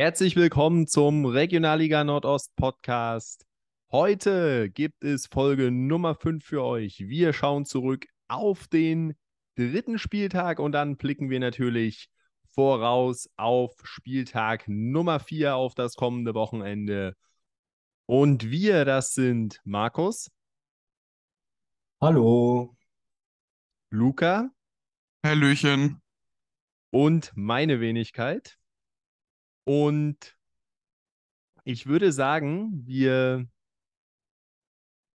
Herzlich willkommen zum Regionalliga Nordost Podcast. Heute gibt es Folge Nummer 5 für euch. Wir schauen zurück auf den dritten Spieltag und dann blicken wir natürlich voraus auf Spieltag Nummer 4 auf das kommende Wochenende. Und wir, das sind Markus. Hallo. Luca. Hallöchen. Und meine Wenigkeit. Und ich würde sagen, wir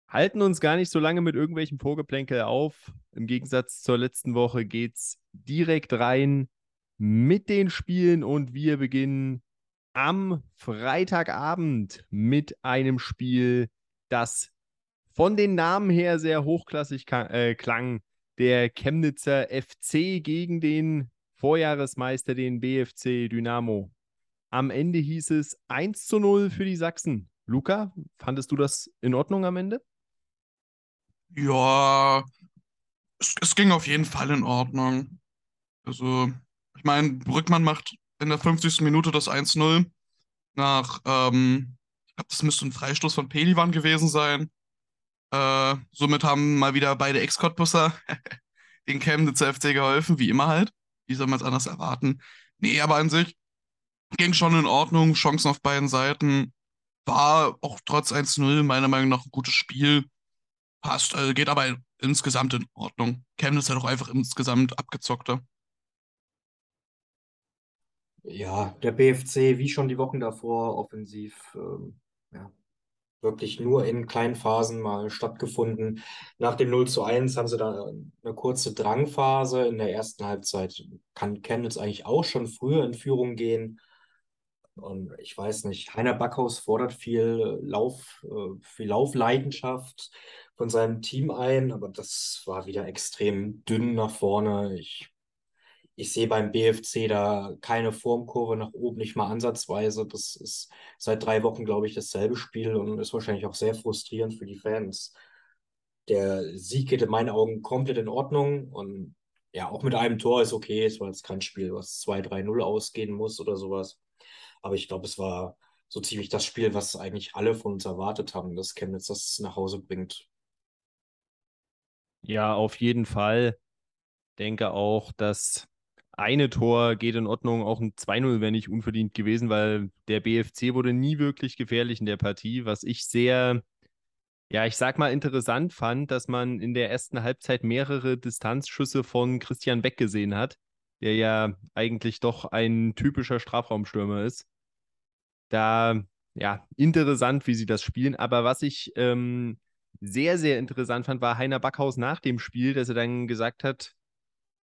halten uns gar nicht so lange mit irgendwelchen Vorgeplänkel auf. Im Gegensatz zur letzten Woche geht es direkt rein mit den Spielen und wir beginnen am Freitagabend mit einem Spiel, das von den Namen her sehr hochklassig äh, klang. Der Chemnitzer FC gegen den Vorjahresmeister, den BFC Dynamo. Am Ende hieß es 1 zu 0 für die Sachsen. Luca, fandest du das in Ordnung am Ende? Ja, es, es ging auf jeden Fall in Ordnung. Also, ich meine, Brückmann macht in der 50. Minute das 1-0 nach, ähm, ich glaube, das müsste ein Freistoß von Pelivan gewesen sein. Äh, somit haben mal wieder beide Ex-Cottbusser den Chemnitzer FC geholfen, wie immer halt. Wie soll man es anders erwarten? Nee, aber an sich, ging schon in Ordnung, Chancen auf beiden Seiten. War auch trotz 1-0 meiner Meinung nach ein gutes Spiel. Passt, also geht aber insgesamt in Ordnung. Chemnitz hat auch einfach insgesamt abgezockter. Ja, der BFC, wie schon die Wochen davor, offensiv, ähm, ja, wirklich nur in kleinen Phasen mal stattgefunden. Nach dem 0 zu 1 haben sie da eine kurze Drangphase. In der ersten Halbzeit kann Chemnitz eigentlich auch schon früher in Führung gehen. Und ich weiß nicht, Heiner Backhaus fordert viel Lauf, äh, viel Laufleidenschaft von seinem Team ein, aber das war wieder extrem dünn nach vorne. Ich, ich sehe beim BFC da keine Formkurve nach oben, nicht mal ansatzweise. Das ist seit drei Wochen, glaube ich, dasselbe Spiel und ist wahrscheinlich auch sehr frustrierend für die Fans. Der Sieg geht in meinen Augen komplett in Ordnung und ja, auch mit einem Tor ist okay. Es war jetzt kein Spiel, was 2-3-0 ausgehen muss oder sowas. Aber ich glaube, es war so ziemlich das Spiel, was eigentlich alle von uns erwartet haben, dass Chemnitz das nach Hause bringt. Ja, auf jeden Fall. Denke auch, dass eine Tor geht in Ordnung. Auch ein 2-0 wäre nicht unverdient gewesen, weil der BFC wurde nie wirklich gefährlich in der Partie. Was ich sehr, ja, ich sag mal interessant fand, dass man in der ersten Halbzeit mehrere Distanzschüsse von Christian Beck gesehen hat, der ja eigentlich doch ein typischer Strafraumstürmer ist da, ja, interessant, wie sie das spielen. Aber was ich ähm, sehr, sehr interessant fand, war Heiner Backhaus nach dem Spiel, dass er dann gesagt hat,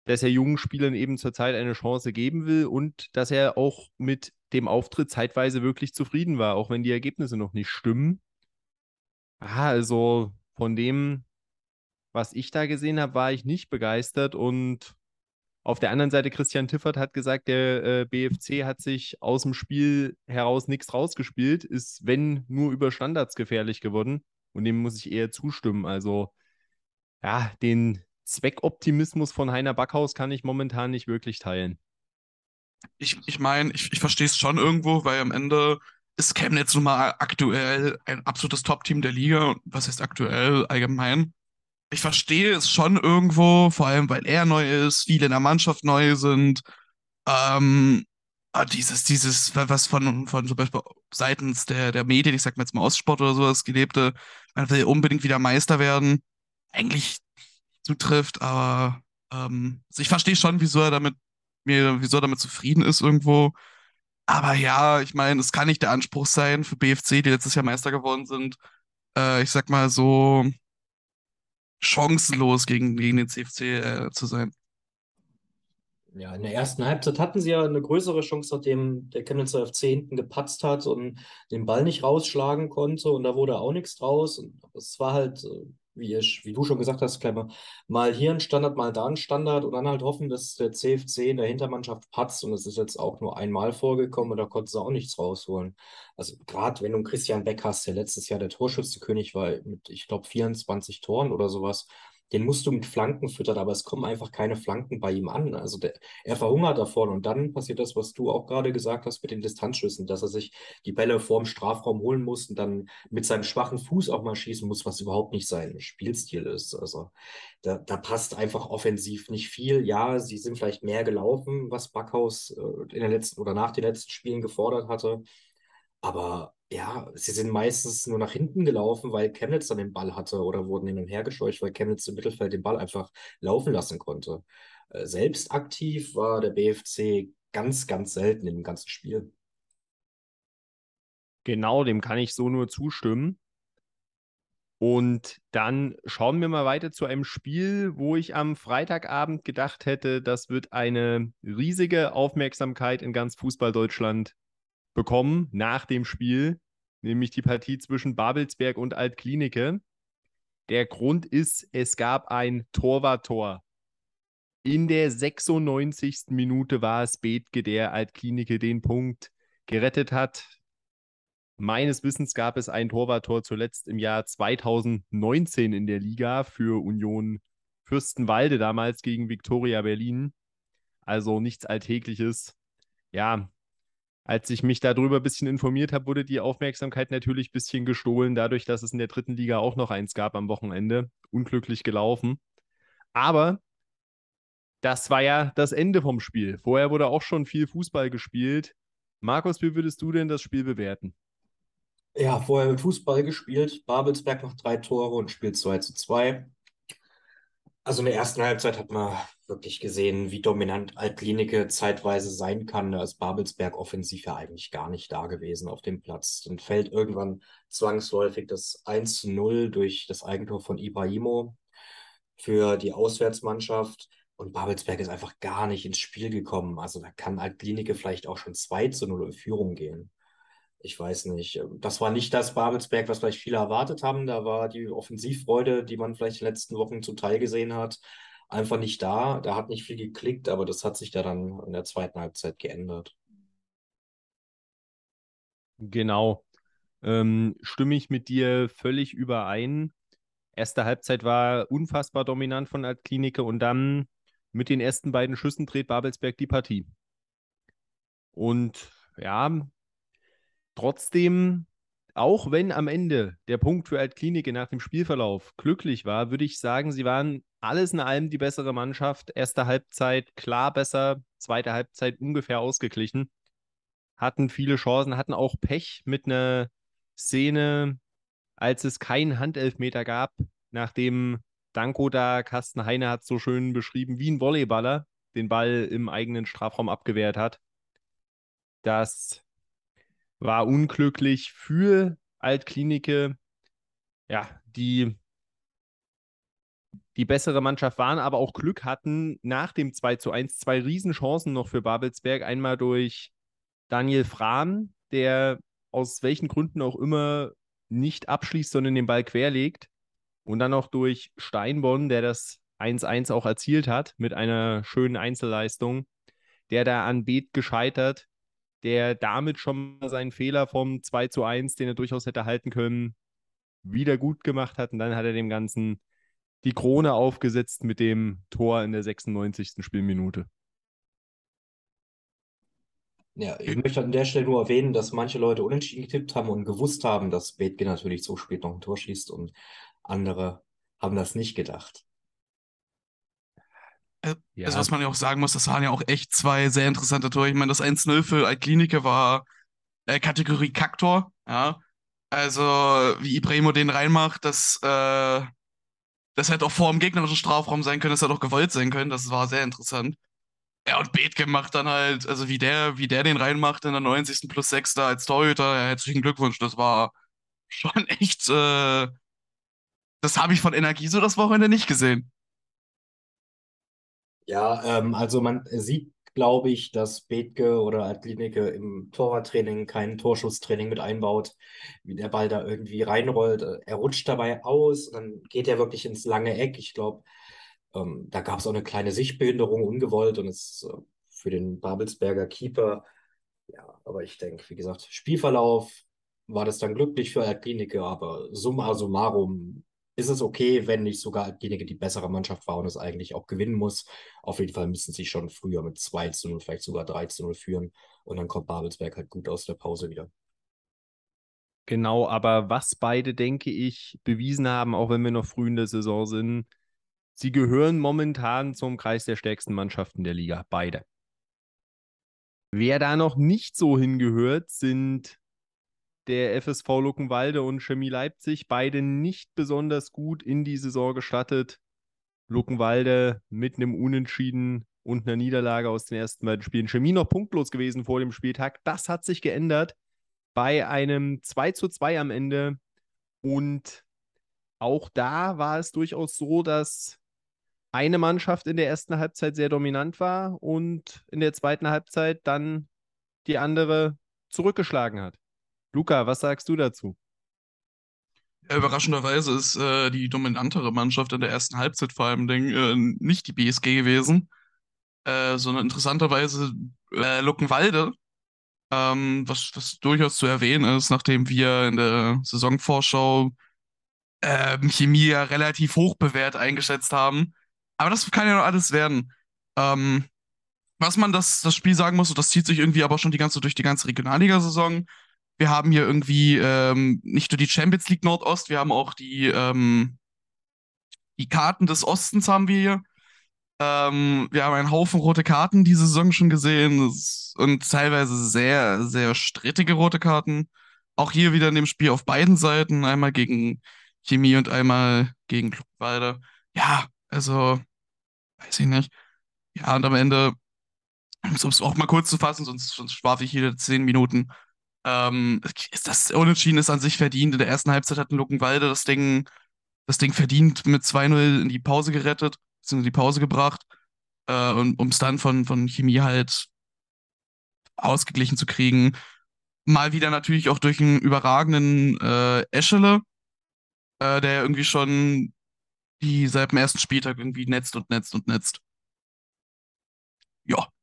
dass er jungen Spielern eben zurzeit eine Chance geben will und dass er auch mit dem Auftritt zeitweise wirklich zufrieden war, auch wenn die Ergebnisse noch nicht stimmen. Ah, also von dem, was ich da gesehen habe, war ich nicht begeistert und auf der anderen Seite, Christian Tiffert hat gesagt, der äh, BFC hat sich aus dem Spiel heraus nichts rausgespielt, ist, wenn nur über Standards gefährlich geworden. Und dem muss ich eher zustimmen. Also, ja, den Zweckoptimismus von Heiner Backhaus kann ich momentan nicht wirklich teilen. Ich, ich meine, ich, ich verstehe es schon irgendwo, weil am Ende ist Chemnitz nun mal aktuell ein absolutes Top-Team der Liga. Was heißt aktuell allgemein? Ich verstehe es schon irgendwo, vor allem weil er neu ist, viele in der Mannschaft neu sind. Ähm, ah, dieses, dieses, was von, von zum Beispiel seitens der, der Medien, ich sag mal jetzt mal Ostsport oder sowas, gelebte, man will unbedingt wieder Meister werden, eigentlich zutrifft, aber ähm, also ich verstehe schon, wieso er damit, mir, wieso er damit zufrieden ist irgendwo. Aber ja, ich meine, es kann nicht der Anspruch sein für BFC, die letztes Jahr Meister geworden sind. Äh, ich sag mal so, chancenlos gegen, gegen den CFC äh, zu sein. Ja, in der ersten Halbzeit hatten sie ja eine größere Chance, nachdem der Chemnitzer FC hinten gepatzt hat und den Ball nicht rausschlagen konnte und da wurde auch nichts draus. Und es war halt, äh, wie, ich, wie du schon gesagt hast, Klemmer, mal hier ein Standard, mal da ein Standard und dann halt hoffen, dass der CFC in der Hintermannschaft patzt und es ist jetzt auch nur einmal vorgekommen und da konnten sie auch nichts rausholen. Also gerade wenn du einen Christian Beck hast, der letztes Jahr der Torschützenkönig war mit, ich glaube, 24 Toren oder sowas, den musst du mit Flanken füttern, aber es kommen einfach keine Flanken bei ihm an. Also der, er verhungert davon und dann passiert das, was du auch gerade gesagt hast mit den Distanzschüssen, dass er sich die Bälle vorm Strafraum holen muss und dann mit seinem schwachen Fuß auch mal schießen muss, was überhaupt nicht sein Spielstil ist. Also da, da passt einfach offensiv nicht viel. Ja, sie sind vielleicht mehr gelaufen, was Backhaus äh, in den letzten oder nach den letzten Spielen gefordert hatte. Aber ja, sie sind meistens nur nach hinten gelaufen, weil Chemnitz dann den Ball hatte oder wurden hin und her gescheucht, weil Chemnitz im Mittelfeld den Ball einfach laufen lassen konnte. Äh, selbst aktiv war der BFC ganz, ganz selten im ganzen Spiel. Genau, dem kann ich so nur zustimmen. Und dann schauen wir mal weiter zu einem Spiel, wo ich am Freitagabend gedacht hätte, das wird eine riesige Aufmerksamkeit in ganz Fußball-Deutschland bekommen nach dem Spiel, nämlich die Partie zwischen Babelsberg und Altklinike. Der Grund ist, es gab ein Torwarttor. In der 96. Minute war es Bethke, der Altklinike den Punkt gerettet hat. Meines Wissens gab es ein Torwarttor zuletzt im Jahr 2019 in der Liga für Union Fürstenwalde, damals gegen Viktoria Berlin. Also nichts Alltägliches. Ja, als ich mich darüber ein bisschen informiert habe, wurde die Aufmerksamkeit natürlich ein bisschen gestohlen, dadurch, dass es in der dritten Liga auch noch eins gab am Wochenende. Unglücklich gelaufen. Aber das war ja das Ende vom Spiel. Vorher wurde auch schon viel Fußball gespielt. Markus, wie würdest du denn das Spiel bewerten? Ja, vorher mit Fußball gespielt. Babelsberg noch drei Tore und spielt 2 zu 2. Also in der ersten Halbzeit hat man wirklich gesehen, wie dominant Altklinike zeitweise sein kann. Da ist Babelsberg offensiv ja eigentlich gar nicht da gewesen auf dem Platz. Dann fällt irgendwann zwangsläufig das 1 zu 0 durch das Eigentor von Ibrahimo für die Auswärtsmannschaft. Und Babelsberg ist einfach gar nicht ins Spiel gekommen. Also da kann Altklinike vielleicht auch schon 2 zu 0 in Führung gehen ich weiß nicht. Das war nicht das Babelsberg, was vielleicht viele erwartet haben. Da war die Offensivfreude, die man vielleicht in den letzten Wochen zum Teil gesehen hat, einfach nicht da. Da hat nicht viel geklickt, aber das hat sich da dann in der zweiten Halbzeit geändert. Genau. Ähm, stimme ich mit dir völlig überein. Erste Halbzeit war unfassbar dominant von Altklinike und dann mit den ersten beiden Schüssen dreht Babelsberg die Partie. Und ja, trotzdem, auch wenn am Ende der Punkt für Altklinike nach dem Spielverlauf glücklich war, würde ich sagen, sie waren alles in allem die bessere Mannschaft. Erste Halbzeit klar besser, zweite Halbzeit ungefähr ausgeglichen. Hatten viele Chancen, hatten auch Pech mit einer Szene, als es keinen Handelfmeter gab, nachdem Danko da, Carsten Heine hat so schön beschrieben, wie ein Volleyballer den Ball im eigenen Strafraum abgewehrt hat. Das war unglücklich für Altklinike. Ja, die die bessere Mannschaft waren, aber auch Glück hatten nach dem 2 zu 1 zwei Riesenchancen noch für Babelsberg. Einmal durch Daniel Frahn, der aus welchen Gründen auch immer nicht abschließt, sondern den Ball querlegt. Und dann noch durch Steinborn, der das 1-1 auch erzielt hat mit einer schönen Einzelleistung, der da an Beet gescheitert, der damit schon mal seinen Fehler vom 2 zu 1, den er durchaus hätte halten können, wieder gut gemacht hat. Und dann hat er dem Ganzen die Krone aufgesetzt mit dem Tor in der 96. Spielminute. Ja, ich möchte an der Stelle nur erwähnen, dass manche Leute unentschieden getippt haben und gewusst haben, dass Bethke natürlich so spät noch ein Tor schießt und andere haben das nicht gedacht. Ja. Also was man ja auch sagen muss, das waren ja auch echt zwei sehr interessante Tore. Ich meine, das 1-0 für Altklinike war äh, Kategorie Kaktor, ja. Also, wie Ibrahimo den reinmacht, das äh, das hätte auch vor dem gegnerischen Strafraum sein können, das hätte auch gewollt sein können. Das war sehr interessant. Ja, und Bethke macht dann halt, also wie der, wie der den reinmacht in der 90. plus 6. da als Torhüter, ja, herzlichen Glückwunsch. Das war schon echt, äh, das habe ich von Energie so das Wochenende nicht gesehen. Ja, ähm, also man sieht glaube ich, dass Bethke oder Athletike im Torwarttraining kein Torschusstraining mit einbaut, wie der Ball da irgendwie reinrollt. Er rutscht dabei aus, dann geht er wirklich ins lange Eck. Ich glaube, ähm, da gab es auch eine kleine Sichtbehinderung ungewollt und es äh, für den Babelsberger Keeper, ja, aber ich denke, wie gesagt, Spielverlauf war das dann glücklich für Athletike, aber summa summarum ist es okay, wenn nicht sogar diejenige die bessere Mannschaft war und es eigentlich auch gewinnen muss. Auf jeden Fall müssen sie schon früher mit 2 zu 0, vielleicht sogar 3 zu 0 führen und dann kommt Babelsberg halt gut aus der Pause wieder. Genau, aber was beide, denke ich, bewiesen haben, auch wenn wir noch früh in der Saison sind, sie gehören momentan zum Kreis der stärksten Mannschaften der Liga, beide. Wer da noch nicht so hingehört, sind der FSV Luckenwalde und Chemie Leipzig, beide nicht besonders gut in die Saison gestattet. Luckenwalde mit einem Unentschieden und einer Niederlage aus den ersten beiden Spielen. Chemie noch punktlos gewesen vor dem Spieltag. Das hat sich geändert bei einem 2 zu 2 am Ende. Und auch da war es durchaus so, dass eine Mannschaft in der ersten Halbzeit sehr dominant war und in der zweiten Halbzeit dann die andere zurückgeschlagen hat. Luca, was sagst du dazu? Überraschenderweise ist äh, die dominantere Mannschaft in der ersten Halbzeit vor allem äh, nicht die BSG gewesen, äh, sondern interessanterweise äh, Luckenwalde, ähm, was, was durchaus zu erwähnen ist, nachdem wir in der Saisonvorschau ähm, Chemie ja relativ hoch bewährt eingeschätzt haben. Aber das kann ja noch alles werden. Ähm, was man das, das Spiel sagen muss, und das zieht sich irgendwie aber schon die ganze durch die ganze Regionalliga-Saison. Wir haben hier irgendwie ähm, nicht nur die Champions League Nordost, wir haben auch die, ähm, die Karten des Ostens haben wir hier. Ähm, wir haben einen Haufen rote Karten diese Saison schon gesehen und teilweise sehr, sehr strittige rote Karten. Auch hier wieder in dem Spiel auf beiden Seiten, einmal gegen Chemie und einmal gegen Klugwalde. Ja, also, weiß ich nicht. Ja, und am Ende, um es auch mal kurz zu fassen, sonst, sonst schwafe ich hier zehn Minuten. Ähm, das Unentschieden ist an sich verdient. In der ersten Halbzeit hat Luckenwalde das Ding, das Ding verdient mit 2-0 in die Pause gerettet beziehungsweise die Pause gebracht, äh, um es dann von, von Chemie halt ausgeglichen zu kriegen. Mal wieder natürlich auch durch einen überragenden äh, Eschele, äh, der irgendwie schon die seit dem ersten Spieltag irgendwie netzt und netzt und netzt. Ja.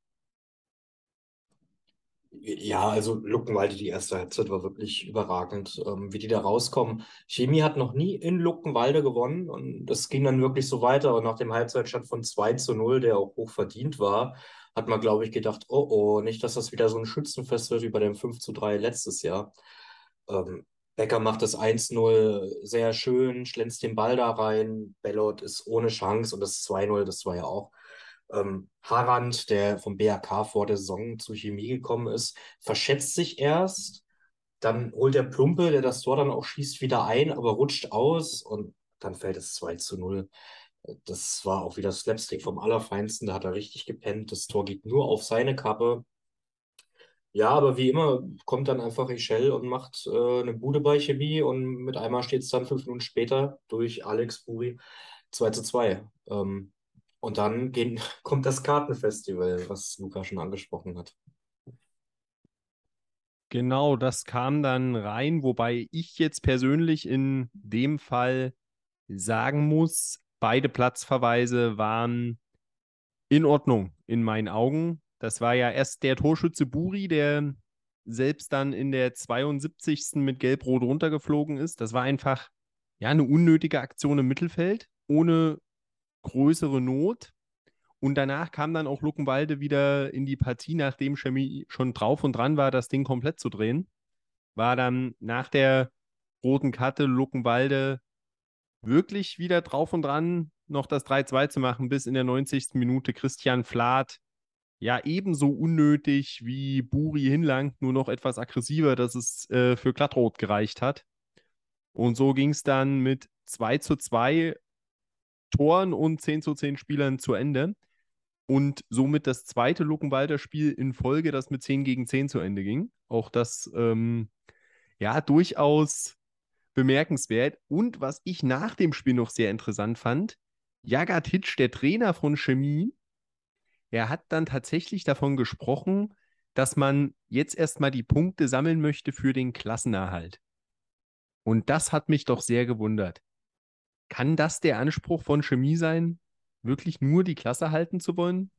Ja, also Luckenwalde, die erste Halbzeit war wirklich überragend, ähm, wie die da rauskommen. Chemie hat noch nie in Luckenwalde gewonnen und das ging dann wirklich so weiter. Und nach dem Halbzeitstand von 2 zu 0, der auch hoch verdient war, hat man, glaube ich, gedacht, oh oh, nicht, dass das wieder so ein Schützenfest wird wie bei dem 5 zu 3 letztes Jahr. Ähm, Becker macht das 1-0 sehr schön, schlänzt den Ball da rein. Bellot ist ohne Chance und das 2-0, das war ja auch ähm, Harand, der vom BAK vor der Saison zu Chemie gekommen ist, verschätzt sich erst. Dann holt der Plumpe, der das Tor dann auch schießt, wieder ein, aber rutscht aus und dann fällt es 2 zu 0. Das war auch wieder Slapstick vom Allerfeinsten. Da hat er richtig gepennt. Das Tor geht nur auf seine Kappe. Ja, aber wie immer kommt dann einfach Echel und macht äh, eine Bude bei Chemie und mit einmal steht es dann fünf Minuten später durch Alex Buri 2 zu 2. Ähm, und dann gehen, kommt das Kartenfestival, was Luca schon angesprochen hat. Genau, das kam dann rein, wobei ich jetzt persönlich in dem Fall sagen muss, beide Platzverweise waren in Ordnung in meinen Augen. Das war ja erst der Torschütze Buri, der selbst dann in der 72. mit Gelb-Rot runtergeflogen ist. Das war einfach ja eine unnötige Aktion im Mittelfeld, ohne größere Not. Und danach kam dann auch Luckenwalde wieder in die Partie, nachdem Chemie schon drauf und dran war, das Ding komplett zu drehen. War dann nach der roten Karte Luckenwalde wirklich wieder drauf und dran, noch das 3-2 zu machen, bis in der 90. Minute Christian Flath ja ebenso unnötig wie Buri hinlangt, nur noch etwas aggressiver, dass es äh, für Glattrot gereicht hat. Und so ging es dann mit 2 zu 2 Toren und 10 zu 10 Spielern zu Ende. Und somit das zweite Luckenwalder Spiel in Folge, das mit 10 gegen 10 zu Ende ging. Auch das, ähm, ja, durchaus bemerkenswert. Und was ich nach dem Spiel noch sehr interessant fand, Jagat Hitsch, der Trainer von Chemie, er hat dann tatsächlich davon gesprochen, dass man jetzt erstmal die Punkte sammeln möchte für den Klassenerhalt. Und das hat mich doch sehr gewundert. Kann das der Anspruch von Chemie sein, wirklich nur die Klasse halten zu wollen?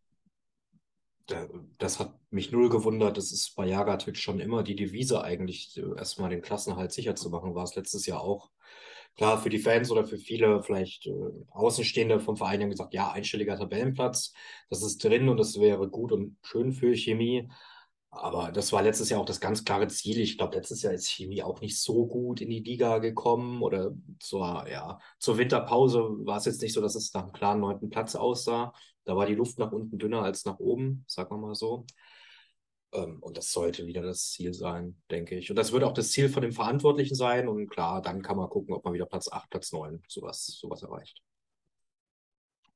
Das hat mich null gewundert. Das ist bei Jagatic schon immer die Devise eigentlich, erstmal den Klassenhalt sicher zu machen, war es letztes Jahr auch. klar, für die Fans oder für viele vielleicht äh, Außenstehende vom Verein haben gesagt, ja, einstelliger Tabellenplatz, das ist drin und das wäre gut und schön für Chemie. Aber das war letztes Jahr auch das ganz klare Ziel. Ich glaube, letztes Jahr ist Chemie auch nicht so gut in die Liga gekommen oder zur, ja, zur Winterpause war es jetzt nicht so, dass es nach einem klaren neunten Platz aussah. Da war die Luft nach unten dünner als nach oben, sagen wir mal so. Ähm, und das sollte wieder das Ziel sein, denke ich. Und das wird auch das Ziel von dem Verantwortlichen sein. Und klar, dann kann man gucken, ob man wieder Platz 8, Platz 9, sowas, sowas erreicht.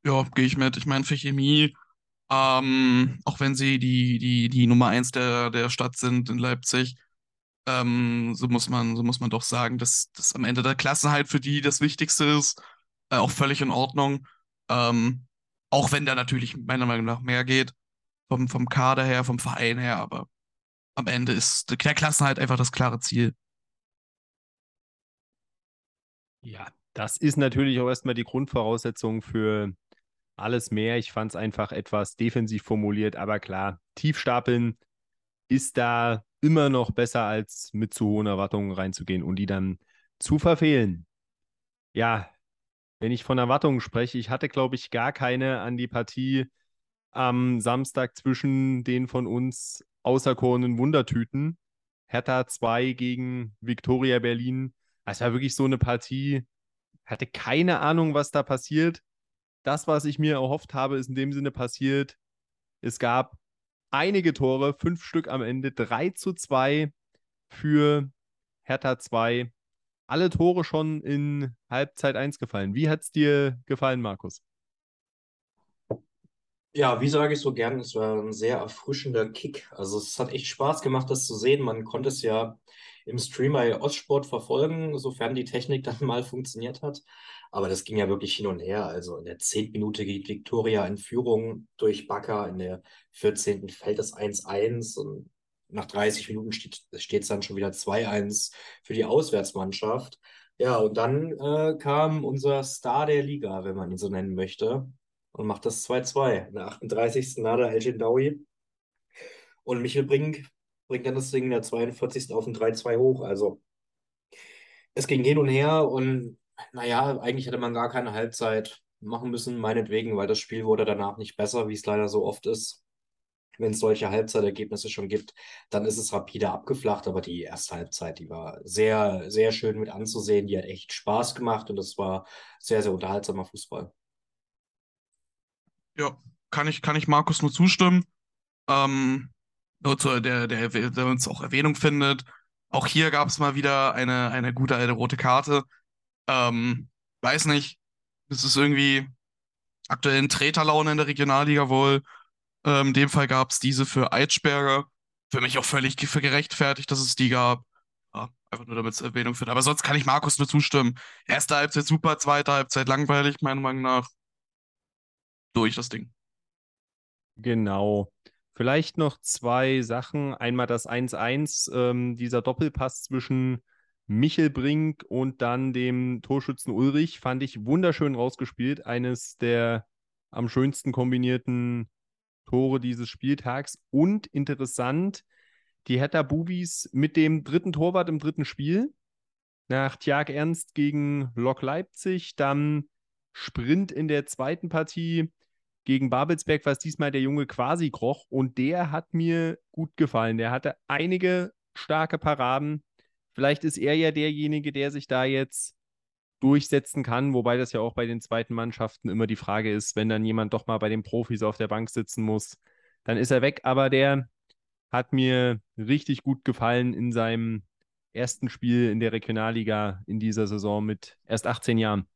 Ja, gehe ich mit. Ich meine, für Chemie ähm, auch wenn sie die, die, die Nummer eins der, der Stadt sind in Leipzig, ähm, so muss man, so muss man doch sagen, dass, dass am Ende der Klassenheit für die das Wichtigste ist. Äh, auch völlig in Ordnung. Ähm, auch wenn da natürlich meiner Meinung nach mehr geht, vom, vom Kader her, vom Verein her, aber am Ende ist der Klassenheit einfach das klare Ziel. Ja, das ist natürlich auch erstmal die Grundvoraussetzung für alles mehr. Ich fand es einfach etwas defensiv formuliert, aber klar, Tiefstapeln ist da immer noch besser, als mit zu hohen Erwartungen reinzugehen und die dann zu verfehlen. Ja, wenn ich von Erwartungen spreche, ich hatte, glaube ich, gar keine an die Partie am Samstag zwischen den von uns auserkorenen Wundertüten. Hertha 2 gegen Viktoria Berlin. Es war wirklich so eine Partie, hatte keine Ahnung, was da passiert das, was ich mir erhofft habe, ist in dem Sinne passiert. Es gab einige Tore, fünf Stück am Ende, 3 zu 2 für Hertha 2. Alle Tore schon in Halbzeit 1 gefallen. Wie hat es dir gefallen, Markus? Ja, wie sage ich so gern, es war ein sehr erfrischender Kick. Also es hat echt Spaß gemacht, das zu sehen. Man konnte es ja im Stream bei Ostsport verfolgen, sofern die Technik dann mal funktioniert hat. Aber das ging ja wirklich hin und her. Also in der 10. Minute geht Viktoria in Führung durch Bakker, in der 14. fällt es 1-1 und nach 30 Minuten steht es dann schon wieder 2-1 für die Auswärtsmannschaft. Ja, und dann äh, kam unser Star der Liga, wenn man ihn so nennen möchte, und macht das 2-2. In der 38. Nada El Jindawi. Und Michel Brink bringt dann das Ding in der 42. auf ein 3-2 hoch. Also es ging hin und her und naja, eigentlich hätte man gar keine Halbzeit machen müssen, meinetwegen, weil das Spiel wurde danach nicht besser, wie es leider so oft ist. Wenn es solche Halbzeitergebnisse schon gibt, dann ist es rapide abgeflacht, aber die erste Halbzeit, die war sehr, sehr schön mit anzusehen. Die hat echt Spaß gemacht und es war sehr, sehr unterhaltsamer Fußball. Ja, kann ich, kann ich Markus nur zustimmen. Ähm, nur zu der, der, der uns auch Erwähnung findet. Auch hier gab es mal wieder eine, eine gute alte rote Karte. Ähm, weiß nicht, es ist irgendwie aktuell ein Treterlaune in der Regionalliga wohl. Ähm, in dem Fall gab es diese für Eitschberger. Für mich auch völlig gerechtfertigt, dass es die gab. Ja, einfach nur damit es Erwähnung findet. Aber sonst kann ich Markus nur zustimmen. Erste Halbzeit super, zweite Halbzeit langweilig, meiner Meinung nach. Durch das Ding. Genau. Vielleicht noch zwei Sachen. Einmal das 1-1, ähm, dieser Doppelpass zwischen Michel Brink und dann dem Torschützen Ulrich fand ich wunderschön rausgespielt. Eines der am schönsten kombinierten Tore dieses Spieltags. Und interessant, die Hertha Bubis mit dem dritten Torwart im dritten Spiel. Nach Tjag Ernst gegen Lok Leipzig, dann Sprint in der zweiten Partie gegen Babelsberg, was diesmal der junge quasi kroch. Und der hat mir gut gefallen. Der hatte einige starke Paraden Vielleicht ist er ja derjenige, der sich da jetzt durchsetzen kann, wobei das ja auch bei den zweiten Mannschaften immer die Frage ist, wenn dann jemand doch mal bei den Profis auf der Bank sitzen muss, dann ist er weg. Aber der hat mir richtig gut gefallen in seinem ersten Spiel in der Regionalliga in dieser Saison mit erst 18 Jahren.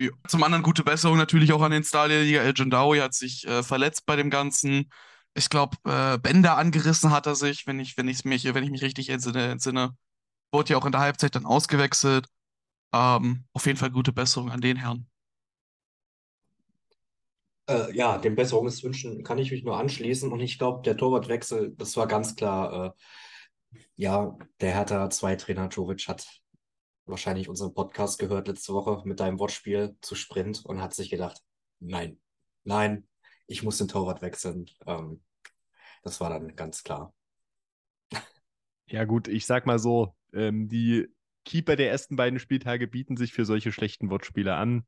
Ja, zum anderen gute Besserung natürlich auch an den Star der Liga. El Jandawi hat sich äh, verletzt bei dem Ganzen. Ich glaube, äh, Bänder angerissen hat er sich, wenn ich, wenn ich mich, wenn ich mich richtig entsinne. entsinne. Wurde ja auch in der Halbzeit dann ausgewechselt. Ähm, auf jeden Fall gute Besserung an den Herrn. Äh, ja, den Besserungswünschen kann ich mich nur anschließen. Und ich glaube, der Torwartwechsel, das war ganz klar. Äh, ja, der Hertha 2-Trainer Jovic hat wahrscheinlich unseren Podcast gehört letzte Woche mit deinem Wortspiel zu Sprint und hat sich gedacht, nein, nein, ich muss den Torwart wechseln. Ähm, das war dann ganz klar. Ja, gut, ich sag mal so, ähm, die Keeper der ersten beiden Spieltage bieten sich für solche schlechten Wortspiele an.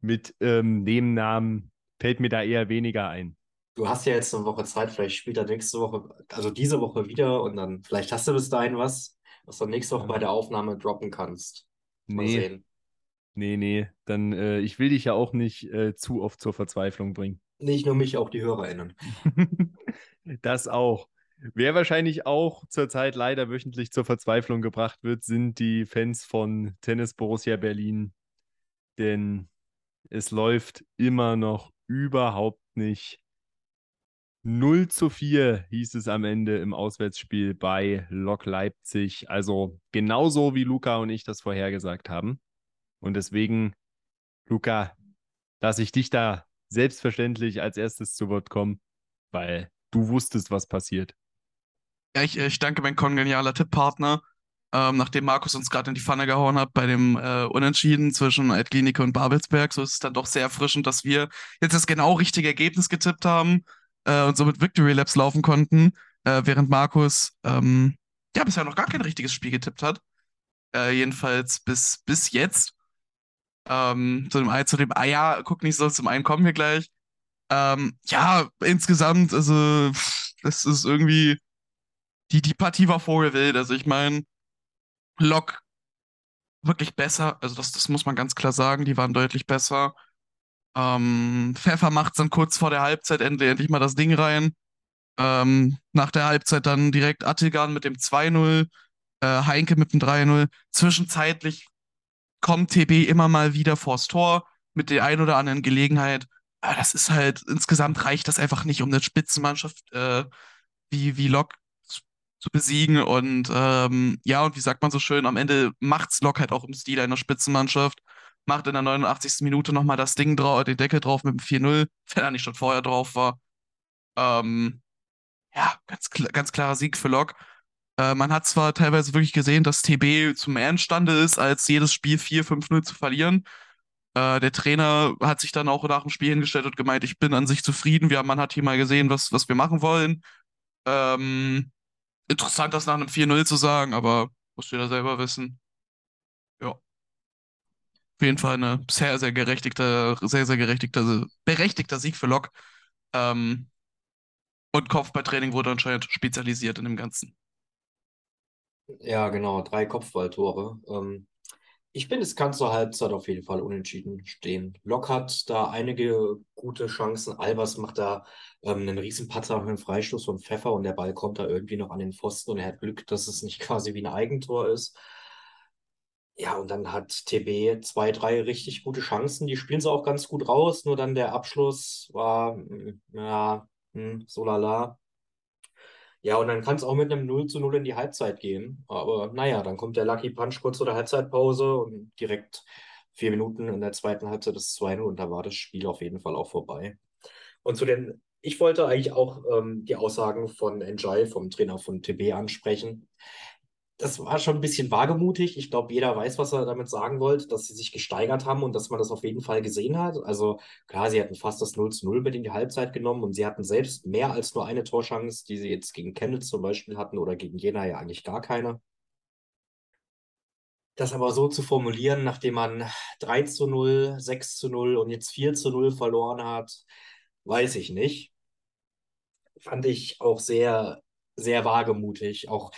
Mit ähm, Nebennamen fällt mir da eher weniger ein. Du hast ja jetzt eine Woche Zeit, vielleicht spielt er nächste Woche, also diese Woche wieder und dann vielleicht hast du bis dahin was, was du nächste Woche bei der Aufnahme droppen kannst. Mal Nee, sehen. nee, nee. Dann, äh, ich will dich ja auch nicht äh, zu oft zur Verzweiflung bringen. Nicht nur mich, auch die HörerInnen. Das auch. Wer wahrscheinlich auch zurzeit leider wöchentlich zur Verzweiflung gebracht wird, sind die Fans von Tennis Borussia Berlin. Denn es läuft immer noch überhaupt nicht. 0 zu 4 hieß es am Ende im Auswärtsspiel bei Lok Leipzig. Also genauso wie Luca und ich das vorhergesagt haben. Und deswegen, Luca, lasse ich dich da selbstverständlich als erstes zu Wort kommen, weil du wusstest, was passiert. Ja, ich, ich danke mein kongenialer Tipppartner. Ähm, nachdem Markus uns gerade in die Pfanne gehauen hat bei dem äh, Unentschieden zwischen Edklinike und Babelsberg, so ist es dann doch sehr erfrischend, dass wir jetzt das genau richtige Ergebnis getippt haben äh, und somit Victory Laps laufen konnten, äh, während Markus ähm, ja bisher noch gar kein richtiges Spiel getippt hat. Äh, jedenfalls bis, bis jetzt. Ähm, zu dem, einen- zu dem, ah ja, guck nicht so, zum einen kommen wir gleich. Ähm, ja, insgesamt, also, das ist irgendwie, die, die Partie war vorgewählt. Also, ich meine, Lok wirklich besser. Also, das, das muss man ganz klar sagen. Die waren deutlich besser. Ähm, Pfeffer macht dann kurz vor der Halbzeit endlich, endlich mal das Ding rein. Ähm, nach der Halbzeit dann direkt Attilgan mit dem 2-0, äh, Heinke mit dem 3-0. Zwischenzeitlich kommt TB immer mal wieder vors Tor mit der ein oder anderen Gelegenheit. Aber das ist halt, insgesamt reicht das einfach nicht, um eine Spitzenmannschaft äh, wie, wie Lok zu, besiegen. Und ähm, ja, und wie sagt man so schön, am Ende macht's Lok halt auch im Stil einer Spitzenmannschaft. Macht in der 89. Minute nochmal das Ding drauf, den Deckel drauf mit dem 4-0, wenn er nicht schon vorher drauf war. Ähm, ja, ganz, ganz klarer Sieg für Lok. Äh, man hat zwar teilweise wirklich gesehen, dass TB zum mehr ist, als jedes Spiel 4-5-0 zu verlieren. Äh, der Trainer hat sich dann auch nach dem Spiel hingestellt und gemeint, ich bin an sich zufrieden. Wir, man hat hier mal gesehen, was, was wir machen wollen. Ähm, interessant, das nach einem 4-0 zu sagen, aber du ja selber wissen. Ja. Auf jeden Fall eine sehr, sehr gerechtigter, sehr, sehr gerechtigter, berechtigter Sieg für Lok. Ähm, und Kopfballtraining wurde anscheinend spezialisiert in dem Ganzen. Ja, genau, drei Kopfballtore. Ähm, ich finde, es kann zur Halbzeit auf jeden Fall unentschieden stehen. Lok hat da einige gute Chancen. Albers macht da ähm, einen riesen Patzer mit einem Freistoß von Pfeffer und der Ball kommt da irgendwie noch an den Pfosten und er hat Glück, dass es nicht quasi wie ein Eigentor ist. Ja, und dann hat TB zwei, drei richtig gute Chancen. Die spielen sie auch ganz gut raus, nur dann der Abschluss war, mm, ja, hm, so lala. Ja, und dann kann es auch mit einem 0 zu 0 in die Halbzeit gehen. Aber naja, dann kommt der Lucky Punch kurz vor der Halbzeitpause und direkt vier Minuten in der zweiten Halbzeit das 2-0 und da war das Spiel auf jeden Fall auch vorbei. Und zu den, ich wollte eigentlich auch ähm, die Aussagen von Njai, vom Trainer von TB, ansprechen. Das war schon ein bisschen wagemutig. Ich glaube, jeder weiß, was er damit sagen wollte, dass sie sich gesteigert haben und dass man das auf jeden Fall gesehen hat. Also klar, sie hatten fast das 0 zu 0 mit in die Halbzeit genommen und sie hatten selbst mehr als nur eine Torchance, die sie jetzt gegen Chemnitz zum Beispiel hatten oder gegen Jena ja eigentlich gar keine. Das aber so zu formulieren, nachdem man 3 zu 0, 6 zu 0 und jetzt 4 zu 0 verloren hat, weiß ich nicht. Fand ich auch sehr, sehr wagemutig. Auch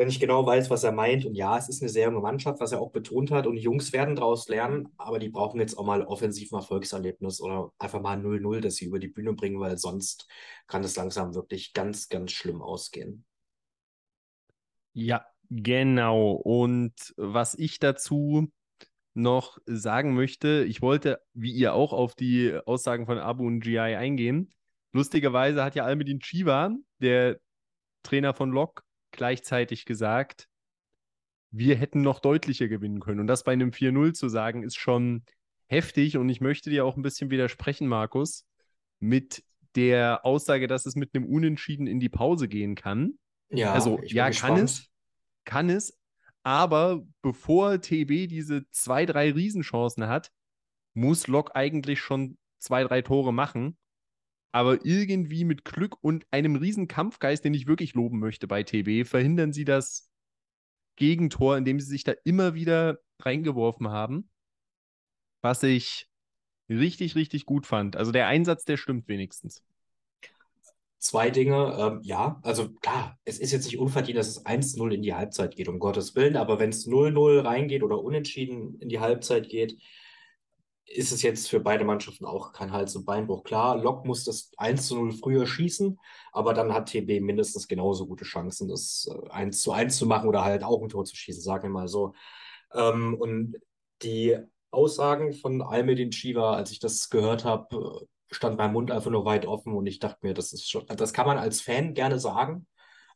wenn ich genau weiß, was er meint. Und ja, es ist eine sehr junge Mannschaft, was er auch betont hat. Und die Jungs werden daraus lernen, aber die brauchen jetzt auch mal offensiv ein Erfolgserlebnis oder einfach mal 0-0, das sie über die Bühne bringen, weil sonst kann es langsam wirklich ganz, ganz schlimm ausgehen. Ja, genau. Und was ich dazu noch sagen möchte, ich wollte, wie ihr auch, auf die Aussagen von Abu und GI eingehen. Lustigerweise hat ja Almedin Chiva, der Trainer von Lok, gleichzeitig gesagt, wir hätten noch deutlicher gewinnen können. Und das bei einem 4-0 zu sagen, ist schon heftig. Und ich möchte dir auch ein bisschen widersprechen, Markus, mit der Aussage, dass es mit einem Unentschieden in die Pause gehen kann. Ja, Also, ja, kann gespannt. es, kann es, aber bevor TB diese zwei, drei Riesenchancen hat, muss Lok eigentlich schon zwei, drei Tore machen. Aber irgendwie mit Glück und einem riesen Kampfgeist, den ich wirklich loben möchte bei TB, verhindern sie das Gegentor, in dem sie sich da immer wieder reingeworfen haben, was ich richtig, richtig gut fand. Also der Einsatz, der stimmt wenigstens. Zwei Dinge, ähm, ja, also klar, es ist jetzt nicht unverdient, dass es 1-0 in die Halbzeit geht, um Gottes Willen, aber wenn es 0-0 reingeht oder unentschieden in die Halbzeit geht, ist es jetzt für beide Mannschaften auch kein Hals- und Beinbruch. Klar, Lok muss das 1 zu 0 früher schießen, aber dann hat TB mindestens genauso gute Chancen, das 1 äh, zu 1 zu machen oder halt auch ein Tor zu schießen, sagen wir mal so. Ähm, und die Aussagen von Almedin Chiva, als ich das gehört habe, stand mein Mund einfach nur weit offen und ich dachte mir, das ist schon, das kann man als Fan gerne sagen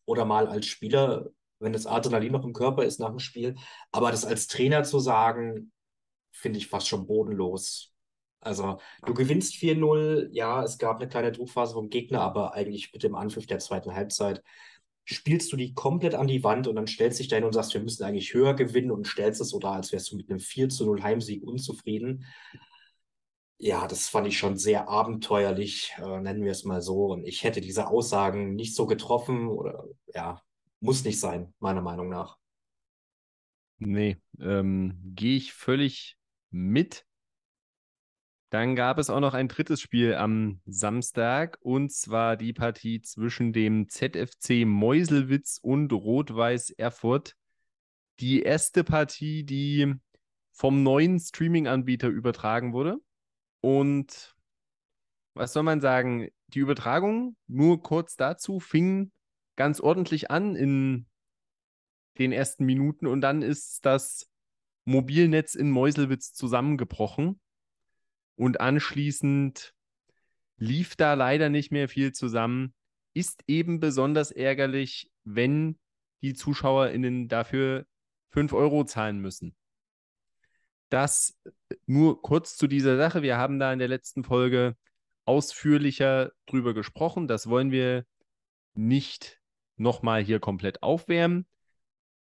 oder mal als Spieler, wenn das Adrenalin noch im Körper ist nach dem Spiel, aber das als Trainer zu sagen, finde ich fast schon bodenlos. Also, du gewinnst 4-0, ja, es gab eine kleine Druckphase vom Gegner, aber eigentlich mit dem Anpfiff der zweiten Halbzeit spielst du die komplett an die Wand und dann stellst dich dahin und sagst, wir müssen eigentlich höher gewinnen und stellst es so dar, als wärst du mit einem 4 0 Heimsieg unzufrieden. Ja, das fand ich schon sehr abenteuerlich, äh, nennen wir es mal so. Und ich hätte diese Aussagen nicht so getroffen oder ja, muss nicht sein, meiner Meinung nach. Nee, ähm, gehe ich völlig mit. Dann gab es auch noch ein drittes Spiel am Samstag und zwar die Partie zwischen dem ZFC Meuselwitz und Rot-Weiß Erfurt. Die erste Partie, die vom neuen Streaming-Anbieter übertragen wurde. Und was soll man sagen? Die Übertragung, nur kurz dazu, fing ganz ordentlich an in den ersten Minuten und dann ist das Mobilnetz in Meuselwitz zusammengebrochen und anschließend lief da leider nicht mehr viel zusammen. Ist eben besonders ärgerlich, wenn die ZuschauerInnen dafür 5 Euro zahlen müssen. Das nur kurz zu dieser Sache. Wir haben da in der letzten Folge ausführlicher drüber gesprochen. Das wollen wir nicht nochmal hier komplett aufwärmen.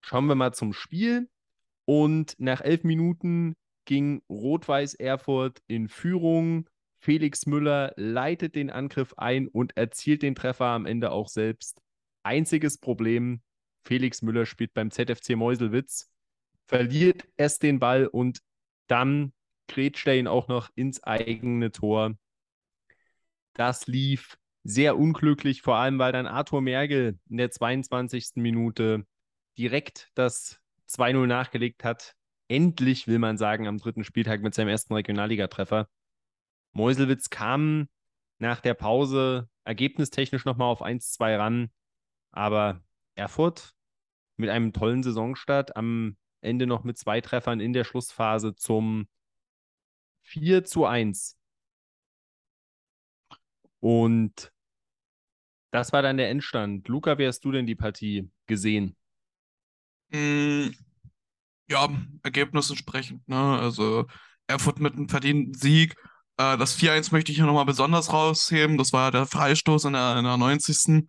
Schauen wir mal zum Spiel. Und nach elf Minuten ging Rot-Weiß Erfurt in Führung. Felix Müller leitet den Angriff ein und erzielt den Treffer am Ende auch selbst. Einziges Problem, Felix Müller spielt beim ZFC Meuselwitz, verliert erst den Ball und dann grätscht er ihn auch noch ins eigene Tor. Das lief sehr unglücklich, vor allem weil dann Arthur Mergel in der 22. Minute direkt das 2-0 nachgelegt hat. Endlich, will man sagen, am dritten Spieltag mit seinem ersten Regionalligatreffer. Meuselwitz kam nach der Pause ergebnistechnisch nochmal auf 1-2 ran, aber Erfurt mit einem tollen Saisonstart am Ende noch mit zwei Treffern in der Schlussphase zum 4 zu 1. Und das war dann der Endstand. Luca, wie hast du denn die Partie gesehen? Mm, ja, Ergebnis entsprechend. Ne? Also Erfurt mit einem verdienten Sieg. Äh, das 4-1 möchte ich hier nochmal besonders rausheben. Das war der Freistoß in der, in der 90.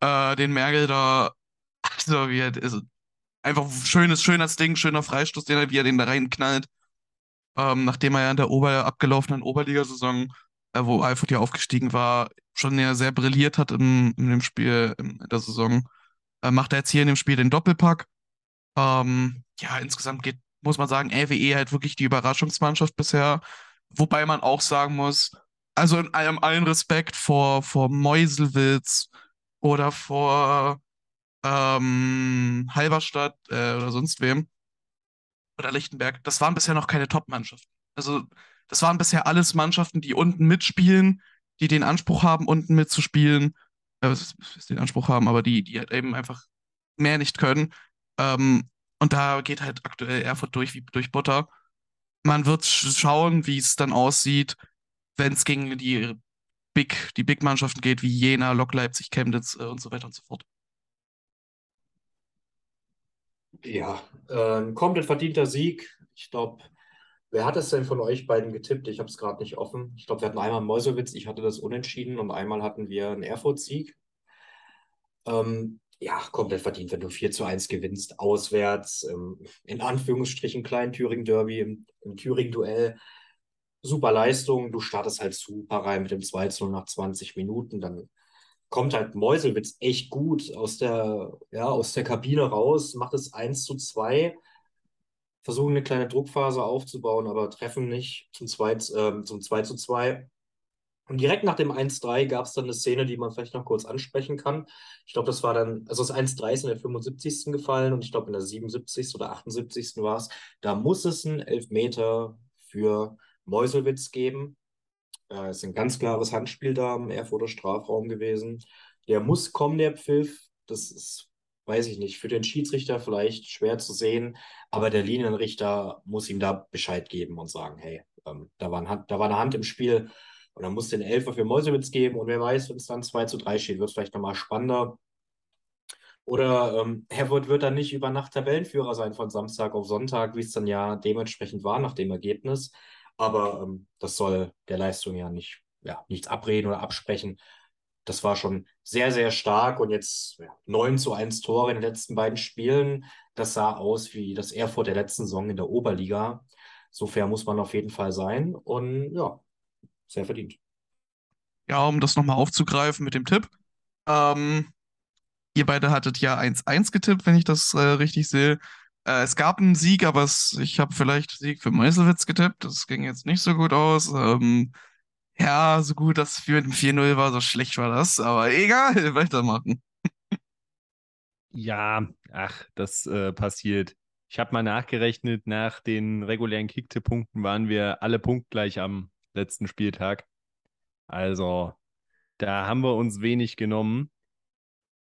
Äh, den Merkel da, also wie er, also einfach schönes, schönes Ding, schöner Freistoß, den er, wie er den da reinknallt. Ähm, nachdem er ja in der Ober abgelaufenen Oberligasaison, äh, wo Alfred ja aufgestiegen war, schon ja sehr brilliert hat in, in dem Spiel, in der Saison, äh, macht er jetzt hier in dem Spiel den Doppelpack. Ähm, ja, insgesamt geht, muss man sagen, LWE halt wirklich die Überraschungsmannschaft bisher. Wobei man auch sagen muss, also in allem allen Respekt vor, vor Meuselwitz oder vor ähm, Halberstadt äh, oder sonst wem oder Lichtenberg, das waren bisher noch keine Top-Mannschaften. Also das waren bisher alles Mannschaften, die unten mitspielen, die den Anspruch haben, unten mitzuspielen, äh, den Anspruch haben, aber die, die halt eben einfach mehr nicht können. Ähm, und da geht halt aktuell Erfurt durch wie durch Butter. Man wird schauen, wie es dann aussieht, wenn es gegen die Big, die Big-Mannschaften geht, wie Jena, Lok Leipzig, Chemnitz äh, und so weiter und so fort. Ja, äh, ein komplett verdienter Sieg. Ich glaube, wer hat es denn von euch beiden getippt? Ich habe es gerade nicht offen. Ich glaube, wir hatten einmal Meuselwitz, ich hatte das unentschieden und einmal hatten wir einen Erfurt-Sieg. Ähm, ja, komplett verdient, wenn du 4 zu 1 gewinnst, auswärts, ähm, in Anführungsstrichen klein Thüringen-Derby, im, im Thüringen-Duell. Super Leistung, du startest halt super rein mit dem 2 zu 0 nach 20 Minuten, dann kommt halt Meuselwitz echt gut aus der, ja, aus der Kabine raus, macht es 1 zu 2, versuchen eine kleine Druckphase aufzubauen, aber treffen nicht zum 2, äh, zum 2 zu 2. Und direkt nach dem 1-3 gab es dann eine Szene, die man vielleicht noch kurz ansprechen kann. Ich glaube, das war dann, also das 1-3 ist in der 75. gefallen und ich glaube in der 77. oder 78. war es. Da muss es einen Elfmeter für Meuselwitz geben. Äh, ist ein ganz klares Handspiel da im Erfurter Strafraum gewesen. Der muss kommen, der Pfiff. Das ist, weiß ich nicht, für den Schiedsrichter vielleicht schwer zu sehen, aber der Linienrichter muss ihm da Bescheid geben und sagen, hey, ähm, da, war ein, da war eine Hand im Spiel und dann muss den Elfer für Meuselwitz geben und wer weiß, wenn es dann 2 zu 3 steht, wird es vielleicht nochmal spannender. Oder ähm, Herford wird dann nicht über Nacht Tabellenführer sein von Samstag auf Sonntag, wie es dann ja dementsprechend war nach dem Ergebnis. Aber ähm, das soll der Leistung ja nicht, ja, nichts abreden oder absprechen. Das war schon sehr, sehr stark und jetzt ja, 9 zu 1 Tore in den letzten beiden Spielen. Das sah aus wie das Erfurt der letzten Saison in der Oberliga. So fair muss man auf jeden Fall sein. Und ja, sehr verdient. Ja, um das nochmal aufzugreifen mit dem Tipp. Ähm, ihr beide hattet ja 1-1 getippt, wenn ich das äh, richtig sehe. Äh, es gab einen Sieg, aber es, ich habe vielleicht Sieg für Meuselwitz getippt. Das ging jetzt nicht so gut aus. Ähm, ja, so gut, dass für ein 4-0 war, so schlecht war das. Aber egal, weitermachen. Ja, ach, das äh, passiert. Ich habe mal nachgerechnet, nach den regulären Kicktipp-Punkten waren wir alle punktgleich am letzten Spieltag. Also, da haben wir uns wenig genommen.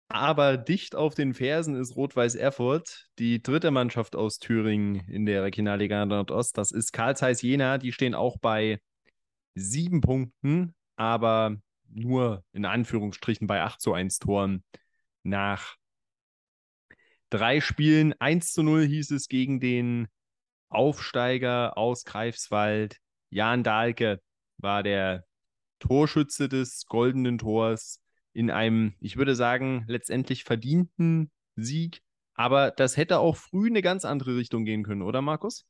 Aber dicht auf den Fersen ist Rot-Weiß Erfurt, die dritte Mannschaft aus Thüringen in der Regionalliga Nordost. Das ist Karl Zeiss Jena. Die stehen auch bei sieben Punkten, aber nur in Anführungsstrichen bei 8 zu 1 Toren nach drei Spielen. 1 zu 0 hieß es gegen den Aufsteiger aus Greifswald. Jan Dahlke war der Torschütze des goldenen Tors in einem, ich würde sagen, letztendlich verdienten Sieg. Aber das hätte auch früh eine ganz andere Richtung gehen können, oder Markus?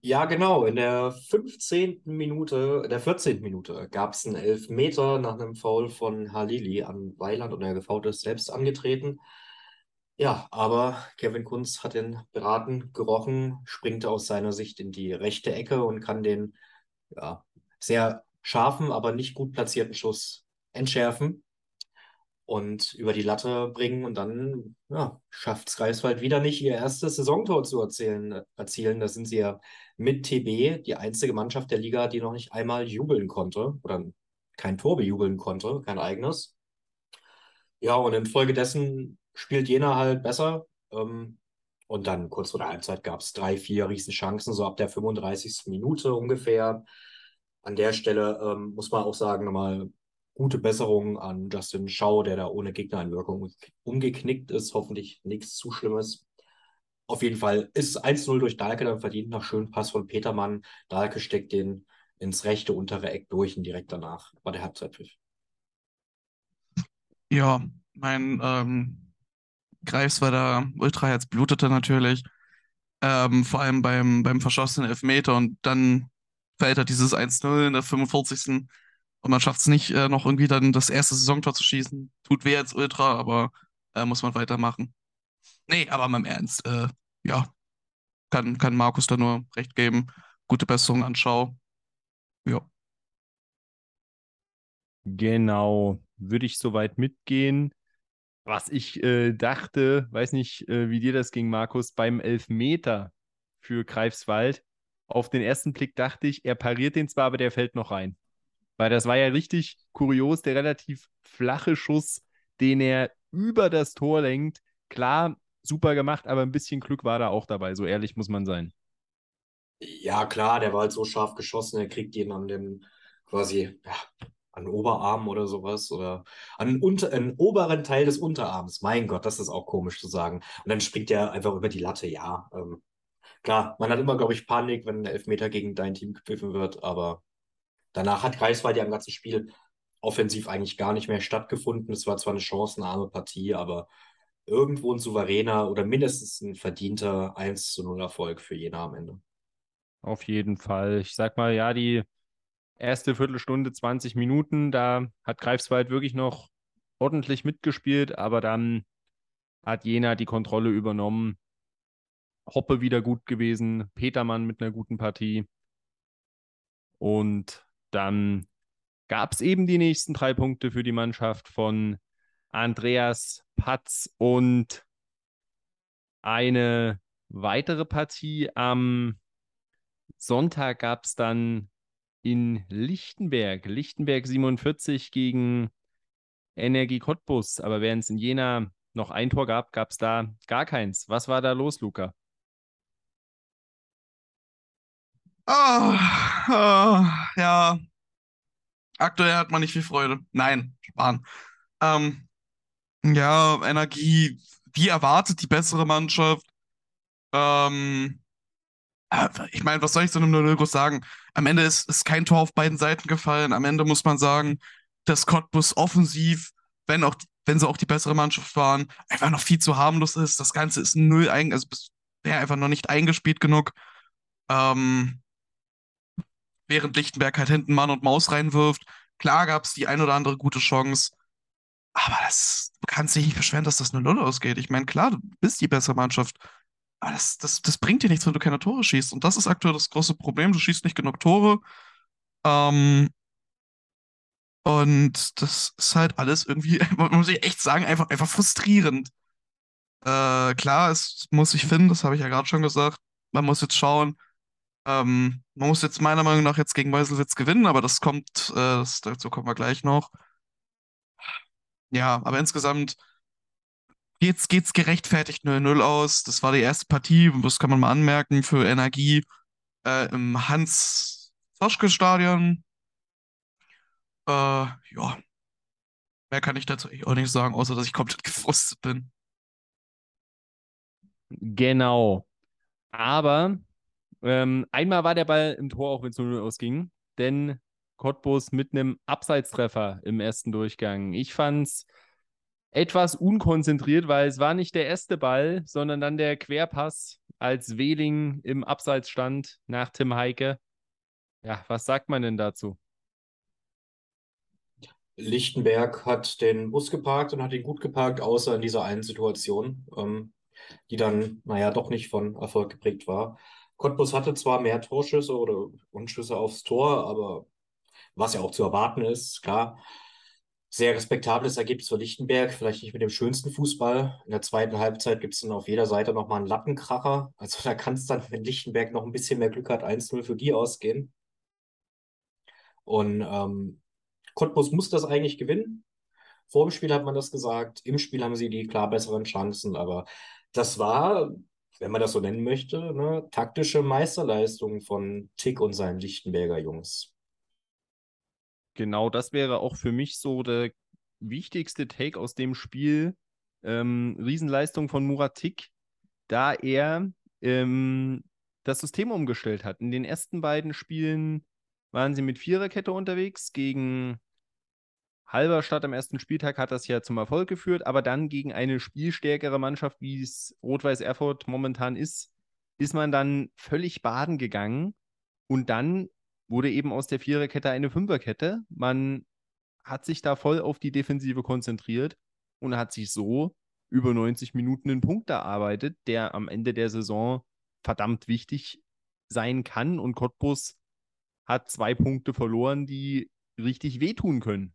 Ja, genau. In der 15. Minute, in der 14. Minute gab es einen Elfmeter nach einem Foul von Halili an Weiland und der gefault ist selbst angetreten. Ja, aber Kevin Kunz hat den beraten, gerochen, springt aus seiner Sicht in die rechte Ecke und kann den ja, sehr scharfen, aber nicht gut platzierten Schuss entschärfen und über die Latte bringen und dann ja, schafft es Greifswald wieder nicht, ihr erstes Saisontor zu erzählen, erzielen. Da sind sie ja mit TB die einzige Mannschaft der Liga, die noch nicht einmal jubeln konnte oder kein Tor bejubeln konnte, kein eigenes. Ja, und infolgedessen spielt Jena halt besser. Ähm, und dann kurz vor der Halbzeit gab es drei, vier Riesenchancen, so ab der 35. Minute ungefähr. An der Stelle ähm, muss man auch sagen, nochmal gute Besserung an Justin Schau, der da ohne Gegnereinwirkung umgeknickt ist. Hoffentlich nichts zu Schlimmes. Auf jeden Fall ist 1-0 durch Dahlke dann verdient nach schönen Pass von Petermann. Dahlke steckt den ins rechte untere Eck durch und direkt danach war der Halbzeitpfiff. Ja, mein ähm, Greifswalder Ultraherz blutete natürlich. Ähm, vor allem beim, beim verschossenen Elfmeter und dann fällt er dieses 1-0 in der 45. Und man schafft es nicht, äh, noch irgendwie dann das erste Saisontor zu schießen. Tut weh als Ultra, aber äh, muss man weitermachen. Nee, aber mal im Ernst, äh, ja, kann, kann Markus da nur recht geben. Gute Besserung an. Ja. Genau, würde ich soweit mitgehen. Was ich äh, dachte, weiß nicht, äh, wie dir das ging, Markus, beim Elfmeter für Greifswald. Auf den ersten Blick dachte ich, er pariert den zwar, aber der fällt noch rein. Weil das war ja richtig kurios, der relativ flache Schuss, den er über das Tor lenkt. Klar, super gemacht, aber ein bisschen Glück war da auch dabei, so ehrlich muss man sein. Ja, klar, der war halt so scharf geschossen, er kriegt ihn an dem quasi, ja, an Oberarm oder sowas oder an unter, an oberen Teil des Unterarms. Mein Gott, das ist auch komisch zu sagen. Und dann springt er einfach über die Latte. Ja, ähm, klar, man hat immer, glaube ich, Panik, wenn ein Elfmeter gegen dein Team gepfiffen wird, aber danach hat Greifswald ja im ganzen Spiel offensiv eigentlich gar nicht mehr stattgefunden. Es war zwar eine chancenarme Partie, aber irgendwo ein souveräner oder mindestens ein verdienter 1 zu 0 Erfolg für Jena am Ende. Auf jeden Fall. Ich sag mal, ja, die Erste Viertelstunde, 20 Minuten, da hat Greifswald wirklich noch ordentlich mitgespielt, aber dann hat Jena die Kontrolle übernommen. Hoppe wieder gut gewesen, Petermann mit einer guten Partie. Und dann gab es eben die nächsten drei Punkte für die Mannschaft von Andreas Patz und eine weitere Partie am Sonntag gab es dann in Lichtenberg, Lichtenberg 47 gegen Energie Cottbus. Aber während es in Jena noch ein Tor gab, gab es da gar keins. Was war da los, Luca? Oh, oh, ja. Aktuell hat man nicht viel Freude. Nein, sparen. Ähm, ja, Energie, wie erwartet die bessere Mannschaft. Ähm, äh, ich meine, was soll ich zu einem 0 sagen? Am Ende ist, ist kein Tor auf beiden Seiten gefallen. Am Ende muss man sagen, dass Cottbus offensiv, wenn auch wenn sie auch die bessere Mannschaft waren, einfach noch viel zu harmlos ist. Das Ganze ist null also wäre einfach noch nicht eingespielt genug. Ähm, während Lichtenberg halt hinten Mann und Maus reinwirft. Klar gab es die ein oder andere gute Chance, aber das du kannst dich nicht beschweren, dass das eine Null ausgeht. Ich meine, klar, du bist die bessere Mannschaft, aber das, das, das bringt dir nichts, wenn du keine Tore schießt. Und das ist aktuell das große Problem. Du schießt nicht genug Tore. Ähm, und das ist halt alles irgendwie, muss ich echt sagen, einfach, einfach frustrierend. Äh, klar, es muss sich finden, das habe ich ja gerade schon gesagt. Man muss jetzt schauen. Ähm, man muss jetzt meiner Meinung nach jetzt gegen Meuselwitz gewinnen, aber das kommt, äh, das, dazu kommen wir gleich noch. Ja, aber insgesamt geht's, geht's gerechtfertigt 0-0 aus. Das war die erste Partie, das kann man mal anmerken, für Energie äh, im Hans-Zoschke-Stadion. Äh, ja. Mehr kann ich dazu auch nicht sagen, außer dass ich komplett gefrustet bin. Genau. Aber ähm, einmal war der Ball im Tor, auch wenn es 0 ausging, denn Cottbus mit einem Abseitstreffer im ersten Durchgang. Ich fand's etwas unkonzentriert, weil es war nicht der erste Ball, sondern dann der Querpass, als Wehling im Abseits stand nach Tim Heike. Ja, was sagt man denn dazu? Lichtenberg hat den Bus geparkt und hat ihn gut geparkt, außer in dieser einen Situation, ähm, die dann, naja, doch nicht von Erfolg geprägt war. Cottbus hatte zwar mehr Torschüsse oder Unschüsse aufs Tor, aber was ja auch zu erwarten ist, klar. Sehr respektables Ergebnis für Lichtenberg, vielleicht nicht mit dem schönsten Fußball. In der zweiten Halbzeit gibt es dann auf jeder Seite nochmal einen Lattenkracher. Also da kann es dann, wenn Lichtenberg noch ein bisschen mehr Glück hat, 1-0 für die ausgehen. Und ähm, Cottbus muss das eigentlich gewinnen. Vor dem Spiel hat man das gesagt, im Spiel haben sie die klar besseren Chancen, aber das war, wenn man das so nennen möchte, eine taktische Meisterleistung von Tick und seinen Lichtenberger Jungs. Genau, das wäre auch für mich so der wichtigste Take aus dem Spiel. Ähm, Riesenleistung von Murat Tick, da er ähm, das System umgestellt hat. In den ersten beiden Spielen waren sie mit Viererkette unterwegs gegen Halberstadt am ersten Spieltag hat das ja zum Erfolg geführt, aber dann gegen eine spielstärkere Mannschaft, wie es Rot-Weiß Erfurt momentan ist, ist man dann völlig baden gegangen und dann wurde eben aus der Viererkette eine Fünferkette. Man hat sich da voll auf die Defensive konzentriert und hat sich so über 90 Minuten einen Punkt erarbeitet, der am Ende der Saison verdammt wichtig sein kann und Cottbus hat zwei Punkte verloren, die richtig wehtun können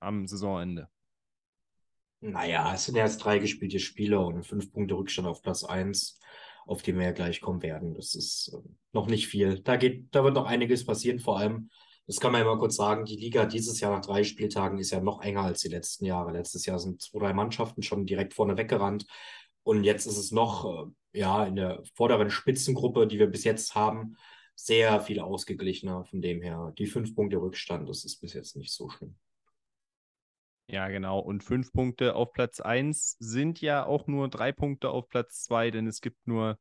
am Saisonende. Naja, es sind ja jetzt drei gespielte Spiele und fünf Punkte Rückstand auf Platz 1, auf die wir ja gleich kommen werden. Das ist äh, noch nicht viel. Da geht, da wird noch einiges passieren, vor allem, das kann man ja mal kurz sagen, die Liga dieses Jahr nach drei Spieltagen ist ja noch enger als die letzten Jahre. Letztes Jahr sind zwei, drei Mannschaften schon direkt vorne weggerannt. Und jetzt ist es noch, äh, ja, in der vorderen Spitzengruppe, die wir bis jetzt haben, sehr viel ausgeglichener. Von dem her, die fünf Punkte Rückstand, das ist bis jetzt nicht so schlimm. Ja, genau. Und fünf Punkte auf Platz 1 sind ja auch nur drei Punkte auf Platz 2, denn es gibt nur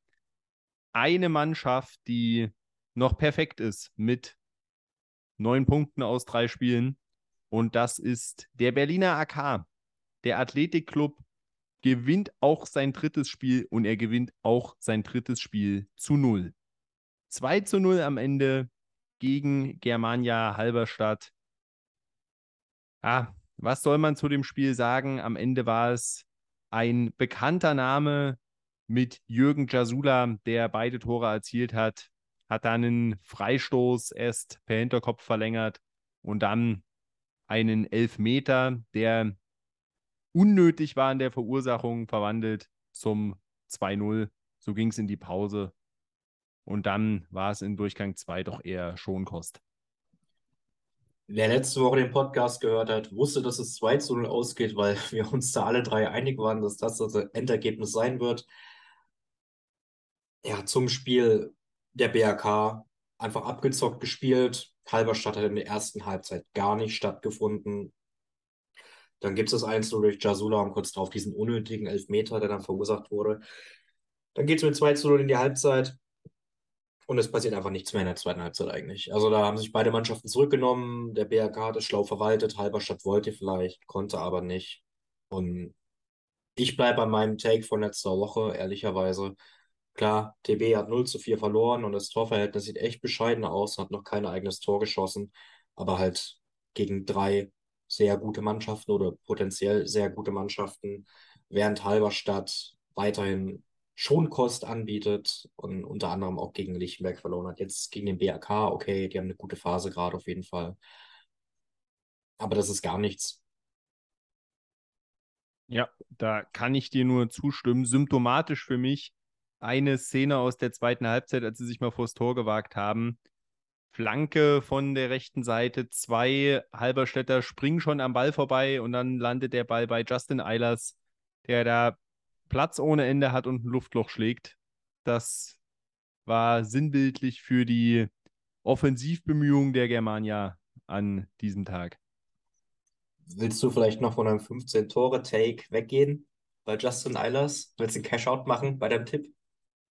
eine Mannschaft, die noch perfekt ist mit neun Punkten aus drei Spielen. Und das ist der Berliner AK. Der Athletikclub gewinnt auch sein drittes Spiel und er gewinnt auch sein drittes Spiel zu null. 2 zu 0 am Ende gegen Germania Halberstadt. Ah, was soll man zu dem Spiel sagen? Am Ende war es ein bekannter Name mit Jürgen Jasula, der beide Tore erzielt hat, hat dann einen Freistoß erst per Hinterkopf verlängert und dann einen Elfmeter, der unnötig war in der Verursachung, verwandelt zum 2-0. So ging es in die Pause. Und dann war es in Durchgang 2 doch eher Schonkost. Wer letzte Woche den Podcast gehört hat, wusste, dass es 2 zu 0 ausgeht, weil wir uns da alle drei einig waren, dass das das Endergebnis sein wird. Ja, zum Spiel der BRK einfach abgezockt gespielt. Halberstadt hat in der ersten Halbzeit gar nicht stattgefunden. Dann gibt es das 1 durch Jasula und kurz darauf diesen unnötigen Elfmeter, der dann verursacht wurde. Dann geht es mit 2 zu 0 in die Halbzeit. Und es passiert einfach nichts mehr in der zweiten Halbzeit eigentlich. Also da haben sich beide Mannschaften zurückgenommen. Der BRK hat es schlau verwaltet. Halberstadt wollte vielleicht, konnte aber nicht. Und ich bleibe bei meinem Take von letzter Woche, ehrlicherweise. Klar, TB hat 0 zu 4 verloren und das Torverhältnis sieht echt bescheiden aus, hat noch kein eigenes Tor geschossen, aber halt gegen drei sehr gute Mannschaften oder potenziell sehr gute Mannschaften, während Halberstadt weiterhin Schonkost anbietet und unter anderem auch gegen Lichtenberg verloren hat. Jetzt gegen den BRK, okay, die haben eine gute Phase gerade auf jeden Fall. Aber das ist gar nichts. Ja, da kann ich dir nur zustimmen. Symptomatisch für mich eine Szene aus der zweiten Halbzeit, als sie sich mal vors Tor gewagt haben. Flanke von der rechten Seite, zwei Halberstädter springen schon am Ball vorbei und dann landet der Ball bei Justin Eilers, der da Platz ohne Ende hat und ein Luftloch schlägt. Das war sinnbildlich für die Offensivbemühungen der Germania an diesem Tag. Willst du vielleicht noch von einem 15-Tore-Take weggehen bei Justin Eilers? Willst du einen Cash-Out machen bei deinem Tipp?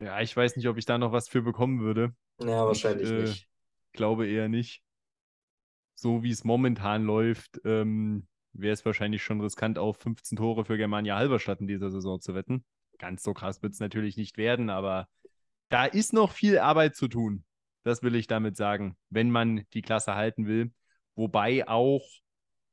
Ja, ich weiß nicht, ob ich da noch was für bekommen würde. Ja, wahrscheinlich ich, äh, nicht. Glaube eher nicht. So wie es momentan läuft, ähm, wäre es wahrscheinlich schon riskant, auf 15 Tore für Germania Halberstadt in dieser Saison zu wetten. Ganz so krass wird es natürlich nicht werden, aber da ist noch viel Arbeit zu tun. Das will ich damit sagen, wenn man die Klasse halten will. Wobei auch,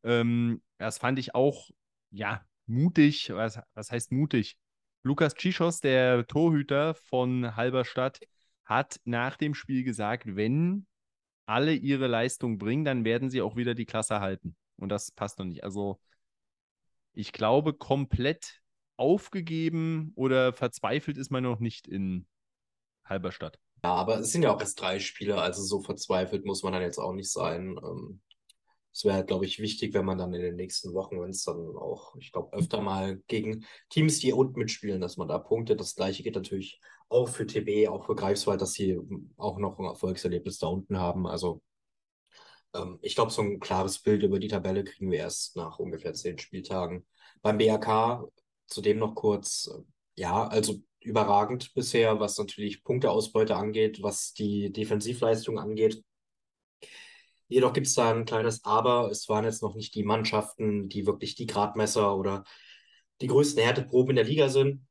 ähm, das fand ich auch, ja, mutig. Was, was heißt mutig? Lukas Tschischos, der Torhüter von Halberstadt, hat nach dem Spiel gesagt, wenn alle ihre Leistung bringen, dann werden sie auch wieder die Klasse halten. Und das passt noch nicht. Also ich glaube, komplett aufgegeben oder verzweifelt ist man noch nicht in Halberstadt. Ja, aber es sind ja auch erst drei Spiele, also so verzweifelt muss man dann jetzt auch nicht sein. Ähm, es wäre, glaube ich, wichtig, wenn man dann in den nächsten Wochen, wenn es dann auch, ich glaube, öfter mal gegen Teams, die unten mitspielen, dass man da punktet. Das gleiche geht natürlich auch für TB, auch für Greifswald, dass sie auch noch ein Erfolgserlebnis da unten haben. Also ähm, ich glaube, so ein klares Bild über die Tabelle kriegen wir erst nach ungefähr zehn Spieltagen. Beim BRK, zudem noch kurz, äh, ja, also überragend bisher, was natürlich Punkteausbeute angeht, was die Defensivleistung angeht. Jedoch gibt es da ein kleines Aber. Es waren jetzt noch nicht die Mannschaften, die wirklich die Gradmesser oder die größten Härteproben in der Liga sind.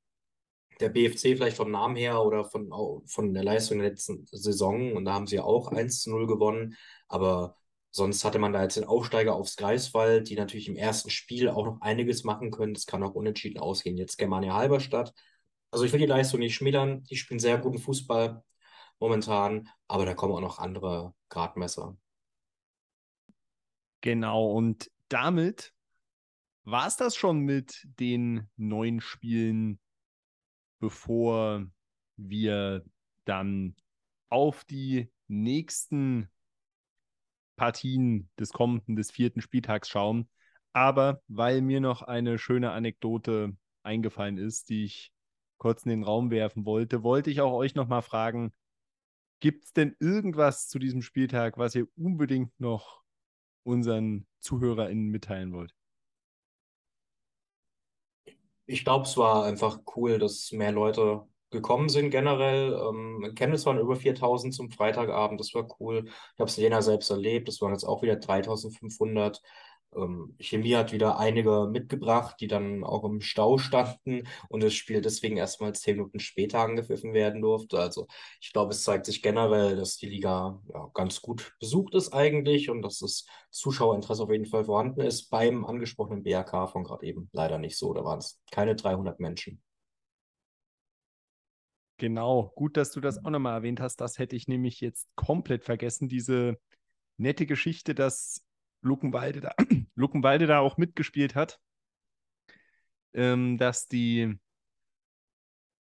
Der BFC vielleicht vom Namen her oder von, von der Leistung der letzten Saison. Und da haben sie auch 1 zu 0 gewonnen. Aber sonst hatte man da jetzt den Aufsteiger aufs Greifswald, die natürlich im ersten Spiel auch noch einiges machen können. Das kann auch unentschieden ausgehen. Jetzt Germania Halberstadt. Also ich will die Leistung nicht schmälern. Die spielen sehr guten Fußball momentan. Aber da kommen auch noch andere Gradmesser. Genau, und damit war es das schon mit den neuen Spielen, bevor wir dann auf die nächsten Partien des kommenden, des vierten Spieltags schauen. Aber weil mir noch eine schöne Anekdote eingefallen ist, die ich kurz in den Raum werfen wollte, wollte ich auch euch nochmal fragen, gibt es denn irgendwas zu diesem Spieltag, was ihr unbedingt noch unseren ZuhörerInnen mitteilen wollt? Ich glaube, es war einfach cool, dass mehr Leute gekommen sind generell. Ähm, Chemnitz waren über 4000 zum Freitagabend, das war cool. Ich habe es in Jena selbst erlebt, das waren jetzt auch wieder 3500. Ähm, Chemie hat wieder einige mitgebracht, die dann auch im Stau standen und das Spiel deswegen erstmal zehn Minuten später angepfiffen werden durfte. Also ich glaube, es zeigt sich generell, dass die Liga ja, ganz gut besucht ist eigentlich und dass das Zuschauerinteresse auf jeden Fall vorhanden ist. Beim angesprochenen BRK von gerade eben leider nicht so. Da waren es keine 300 Menschen. Genau, gut, dass du das auch nochmal erwähnt hast. Das hätte ich nämlich jetzt komplett vergessen. Diese nette Geschichte, dass Luckenwalde da, Luckenwalde da auch mitgespielt hat, ähm, dass die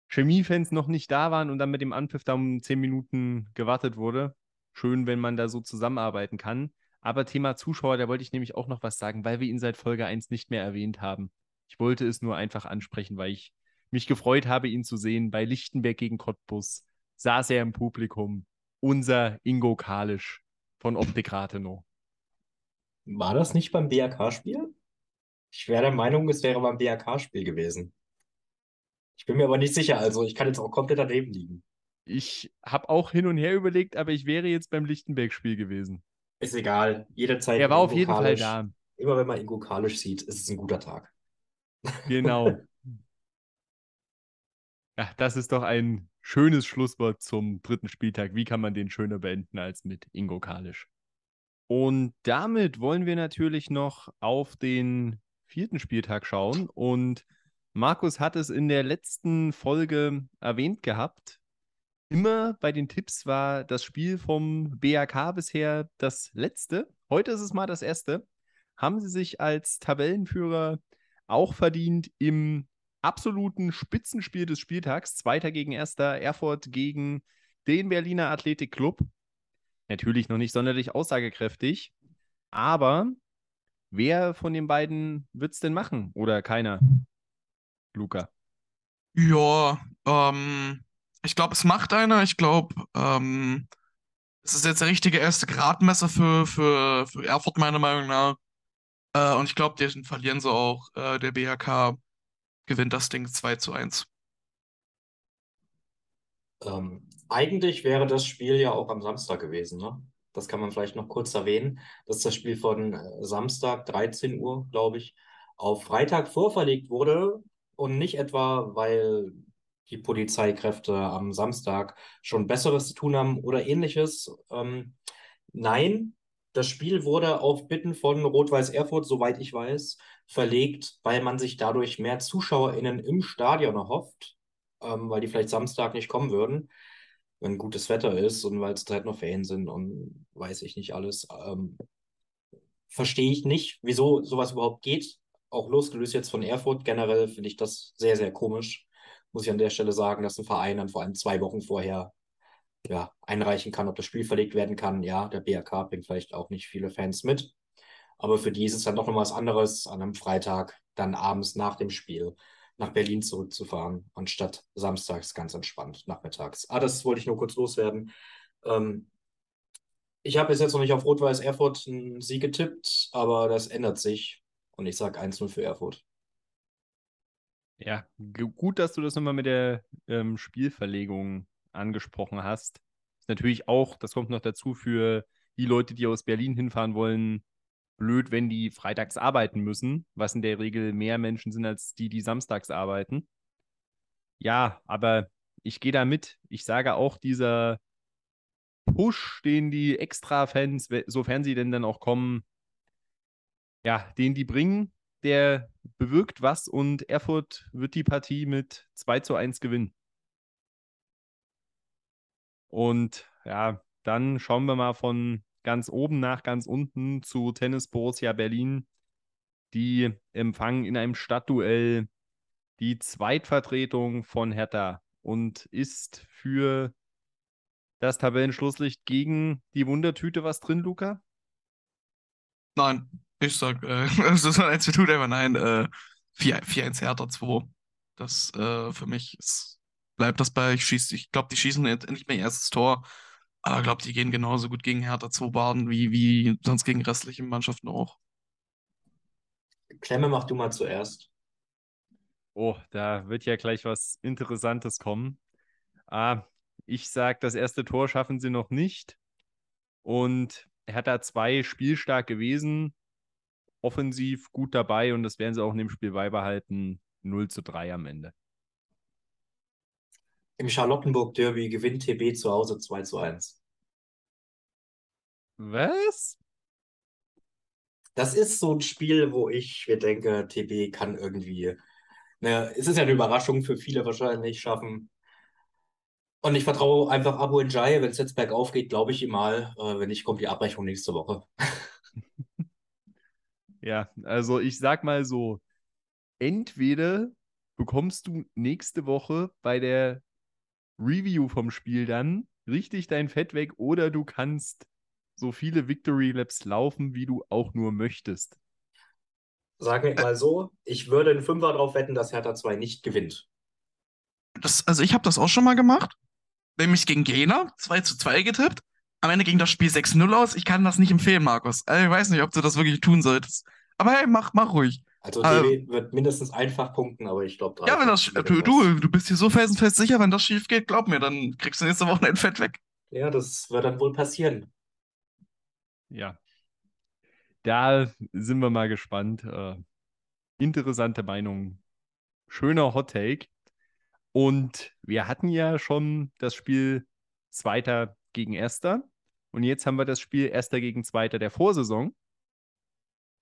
Chemiefans noch nicht da waren und dann mit dem Anpfiff da um zehn Minuten gewartet wurde. Schön, wenn man da so zusammenarbeiten kann. Aber Thema Zuschauer, da wollte ich nämlich auch noch was sagen, weil wir ihn seit Folge 1 nicht mehr erwähnt haben. Ich wollte es nur einfach ansprechen, weil ich mich gefreut habe, ihn zu sehen. Bei Lichtenberg gegen Cottbus saß er im Publikum. Unser Ingo Kalisch von Optik Rathenow. War das nicht beim BRK-Spiel? Ich wäre der Meinung, es wäre beim BRK-Spiel gewesen. Ich bin mir aber nicht sicher, also ich kann jetzt auch komplett daneben liegen. Ich habe auch hin und her überlegt, aber ich wäre jetzt beim Lichtenberg-Spiel gewesen. Ist egal, jederzeit. Er war auf jeden Kalisch. Fall da. Immer wenn man Ingo Kalisch sieht, ist es ein guter Tag. Genau. ja, das ist doch ein schönes Schlusswort zum dritten Spieltag. Wie kann man den schöner beenden als mit Ingo Kalisch? Und damit wollen wir natürlich noch auf den vierten Spieltag schauen. Und Markus hat es in der letzten Folge erwähnt gehabt. Immer bei den Tipps war das Spiel vom BAK bisher das letzte. Heute ist es mal das erste. Haben sie sich als Tabellenführer auch verdient im absoluten Spitzenspiel des Spieltags. Zweiter gegen erster, Erfurt gegen den Berliner Athletik Club. Natürlich noch nicht sonderlich aussagekräftig. Aber wer von den beiden wird es denn machen? Oder keiner? Luca. Ja, ähm, ich glaube, es macht einer. Ich glaube, ähm, es ist jetzt der richtige erste Gradmesser für, für, für Erfurt, meiner Meinung nach. Äh, und ich glaube, den verlieren sie auch. Äh, der BHK gewinnt das Ding 2 zu 1. Ähm, eigentlich wäre das Spiel ja auch am Samstag gewesen, ne? Das kann man vielleicht noch kurz erwähnen, dass das Spiel von äh, Samstag 13 Uhr, glaube ich, auf Freitag vorverlegt wurde und nicht etwa, weil die Polizeikräfte am Samstag schon Besseres zu tun haben oder ähnliches. Ähm, nein, das Spiel wurde auf Bitten von Rot-Weiß Erfurt, soweit ich weiß, verlegt, weil man sich dadurch mehr ZuschauerInnen im Stadion erhofft ähm, weil die vielleicht Samstag nicht kommen würden, wenn gutes Wetter ist und weil es halt noch Ferien sind und weiß ich nicht alles. Ähm, Verstehe ich nicht, wieso sowas überhaupt geht. Auch losgelöst jetzt von Erfurt, generell finde ich das sehr, sehr komisch. Muss ich an der Stelle sagen, dass ein Verein dann vor allem zwei Wochen vorher ja, einreichen kann, ob das Spiel verlegt werden kann. Ja, der BRK bringt vielleicht auch nicht viele Fans mit. Aber für die ist es dann doch noch was anderes, an einem Freitag, dann abends nach dem Spiel nach Berlin zurückzufahren, anstatt samstags ganz entspannt nachmittags. Ah, das wollte ich nur kurz loswerden. Ähm, ich habe jetzt noch nicht auf Rot-Weiß Erfurt einen Sieg getippt, aber das ändert sich. Und ich sage 1-0 für Erfurt. Ja, gut, dass du das nochmal mit der ähm, Spielverlegung angesprochen hast. Ist natürlich auch, das kommt noch dazu für die Leute, die aus Berlin hinfahren wollen, blöd, wenn die freitags arbeiten müssen, was in der Regel mehr Menschen sind als die, die samstags arbeiten. Ja, aber ich gehe da mit. Ich sage auch, dieser Push, den die Extra-Fans, sofern sie denn dann auch kommen, ja, den die bringen, der bewirkt was und Erfurt wird die Partie mit 2 zu 1 gewinnen. Und ja, dann schauen wir mal von ganz oben nach ganz unten zu Tennis Borussia Berlin. Die empfangen in einem Stadtduell die Zweitvertretung von Hertha und ist für das Tabellenschlusslicht gegen die Wundertüte was drin, Luca? Nein, ich sag, äh, das ist ein tut einfach nein. Äh, 4-1 Hertha 2. Das äh, für mich ist, bleibt das bei, ich schieße, ich glaube, die schießen jetzt endlich mein erstes Tor. Aber ich glaube, die gehen genauso gut gegen Hertha 2 Baden wie, wie sonst gegen restliche Mannschaften auch. Klemme, mach du mal zuerst. Oh, da wird ja gleich was Interessantes kommen. Ah, ich sage, das erste Tor schaffen sie noch nicht. Und Hertha 2 spielstark gewesen. offensiv gut dabei und das werden sie auch in dem Spiel beibehalten. 0 zu 3 am Ende. Im Charlottenburg-Derby gewinnt TB zu Hause 2 zu 1. Was? Das ist so ein Spiel, wo ich mir denke, TB kann irgendwie, ne, es ist ja eine Überraschung für viele wahrscheinlich, schaffen. Und ich vertraue einfach Abu Njai, wenn es jetzt bergauf geht, glaube ich ihm mal. Äh, wenn nicht, kommt die Abrechnung nächste Woche. ja, also ich sag mal so, entweder bekommst du nächste Woche bei der Review vom Spiel dann richtig dein Fett weg oder du kannst so viele Victory Laps laufen, wie du auch nur möchtest. Sagen wir mal so, ich würde einen Fünfer drauf wetten, dass Hertha 2 nicht gewinnt. Das, also ich habe das auch schon mal gemacht. Nämlich gegen Jena, 2 zu 2 getippt. Am Ende ging das Spiel 6-0 aus. Ich kann das nicht empfehlen, Markus. Also ich weiß nicht, ob du das wirklich tun solltest. Aber hey, mach, mach ruhig. Also ähm, wird mindestens einfach punkten, aber ich glaube drei. Ja, wenn das du, du, du bist hier so felsenfest sicher, wenn das schief geht, glaub mir, dann kriegst du nächste Woche ein Fett weg. Ja, das wird dann wohl passieren ja, da sind wir mal gespannt. Äh, interessante Meinung. Schöner Hot Take. Und wir hatten ja schon das Spiel Zweiter gegen Erster. Und jetzt haben wir das Spiel Erster gegen Zweiter der Vorsaison.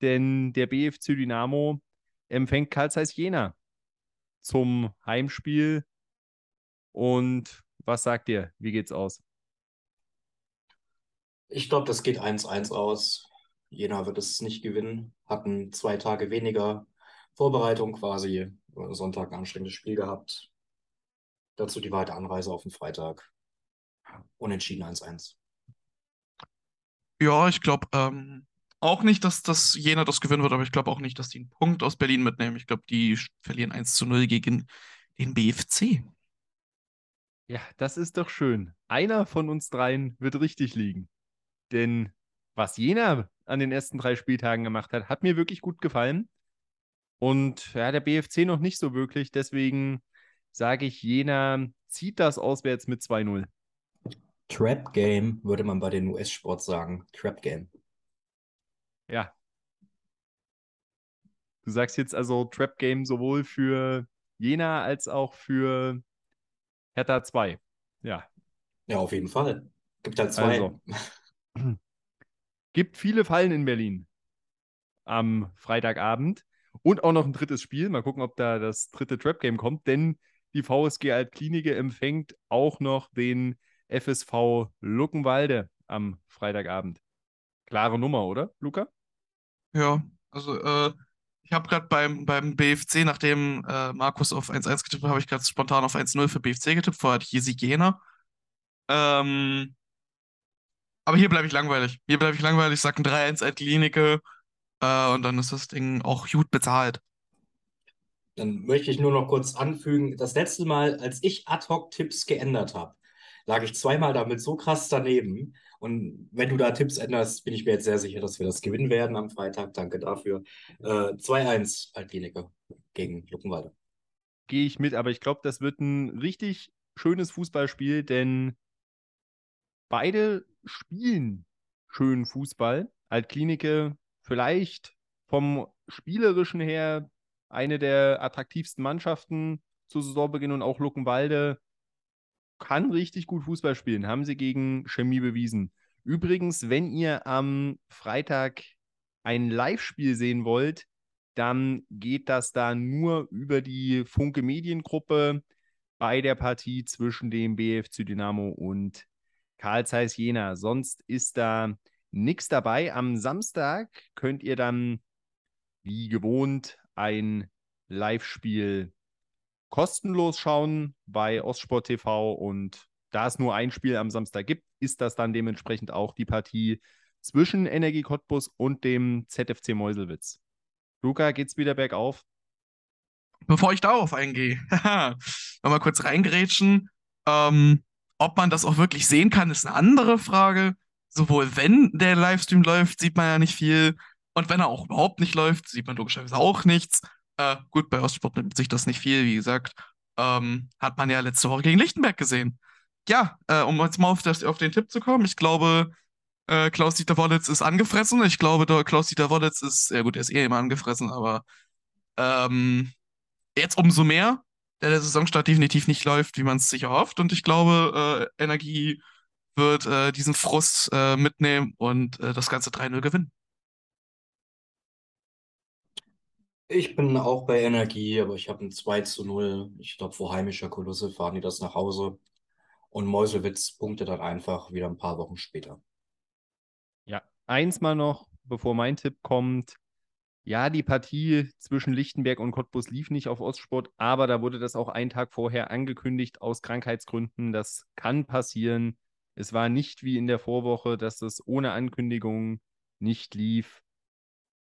Denn der BFC Dynamo empfängt Karl Zeiss Jena zum Heimspiel. Und was sagt ihr? Wie geht's aus? Ich glaube, das geht 1-1 aus. Jena wird es nicht gewinnen. Hatten zwei Tage weniger Vorbereitung quasi. Sonntag ein anstrengendes Spiel gehabt. Dazu die weite Anreise auf den Freitag. Unentschieden 1-1. Ja, ich glaube ähm, auch nicht, dass das Jena das gewinnen wird, aber ich glaube auch nicht, dass die einen Punkt aus Berlin mitnehmen. Ich glaube, die verlieren 1 zu 0 gegen den BFC. Ja, das ist doch schön. Einer von uns dreien wird richtig liegen. Denn was Jena an den ersten drei Spieltagen gemacht hat, hat mir wirklich gut gefallen. Und ja, der BFC noch nicht so wirklich. Deswegen sage ich, Jena zieht das auswärts mit 2-0. Trap Game würde man bei den US-Sports sagen. Trap Game. Ja. Du sagst jetzt also Trap Game sowohl für Jena als auch für Hertha 2. Ja. Ja, auf jeden Fall. Gibt halt zwei. Also. Gibt viele Fallen in Berlin am Freitagabend und auch noch ein drittes Spiel. Mal gucken, ob da das dritte Trap Game kommt, denn die VSG Altklinike empfängt auch noch den FSV Luckenwalde am Freitagabend. Klare Nummer, oder, Luca? Ja, also äh, ich habe gerade beim, beim BFC, nachdem äh, Markus auf 1-1 getippt hat, habe ich gerade spontan auf 1-0 für BFC getippt. Vorher hatte ich Jesi Jena. Ähm, aber hier bleibe ich langweilig. Hier bleibe ich langweilig, sag ein 3-1 Klinike äh, und dann ist das Ding auch gut bezahlt. Dann möchte ich nur noch kurz anfügen, das letzte Mal, als ich Ad-Hoc-Tipps geändert habe, lag ich zweimal damit so krass daneben. Und wenn du da Tipps änderst, bin ich mir jetzt sehr sicher, dass wir das gewinnen werden am Freitag. Danke dafür. Äh, 2-1 Altklinike gegen Luckenwalde. Gehe ich mit, aber ich glaube, das wird ein richtig schönes Fußballspiel, denn beide spielen schönen Fußball. Altklinike vielleicht vom Spielerischen her eine der attraktivsten Mannschaften zu Saisonbeginn und auch Luckenwalde kann richtig gut Fußball spielen, haben sie gegen Chemie bewiesen. Übrigens, wenn ihr am Freitag ein Live-Spiel sehen wollt, dann geht das da nur über die Funke Mediengruppe bei der Partie zwischen dem BFC Dynamo und Karl Zeiss Jena. Sonst ist da nichts dabei. Am Samstag könnt ihr dann wie gewohnt ein Live-Spiel kostenlos schauen bei Ostsport TV und da es nur ein Spiel am Samstag gibt, ist das dann dementsprechend auch die Partie zwischen Energie Cottbus und dem ZFC Meuselwitz. Luca, geht's wieder bergauf? Bevor ich darauf eingehe, mal kurz reingerätschen. Ähm, ob man das auch wirklich sehen kann, ist eine andere Frage. Sowohl wenn der Livestream läuft, sieht man ja nicht viel. Und wenn er auch überhaupt nicht läuft, sieht man logischerweise auch nichts. Äh, gut, bei Ostsport nimmt sich das nicht viel, wie gesagt. Ähm, hat man ja letzte Woche gegen Lichtenberg gesehen. Ja, äh, um jetzt mal auf, das, auf den Tipp zu kommen, ich glaube, Äh, Klaus-Dieter Wollitz ist angefressen. Ich glaube, Klaus-Dieter Wollitz ist, ja gut, er ist eh immer angefressen, aber ähm, jetzt umso mehr, da der Saisonstart definitiv nicht läuft, wie man es sich erhofft. Und ich glaube, äh, Energie wird äh, diesen Frust äh, mitnehmen und das Ganze 3-0 gewinnen. Ich bin auch bei Energie, aber ich habe ein 2 zu 0. Ich glaube, vor heimischer Kulisse fahren die das nach Hause. Und Meuselwitz punktet dann einfach wieder ein paar Wochen später. Ja, eins mal noch, bevor mein Tipp kommt. Ja, die Partie zwischen Lichtenberg und Cottbus lief nicht auf Ostsport, aber da wurde das auch einen Tag vorher angekündigt aus Krankheitsgründen. Das kann passieren. Es war nicht wie in der Vorwoche, dass das ohne Ankündigung nicht lief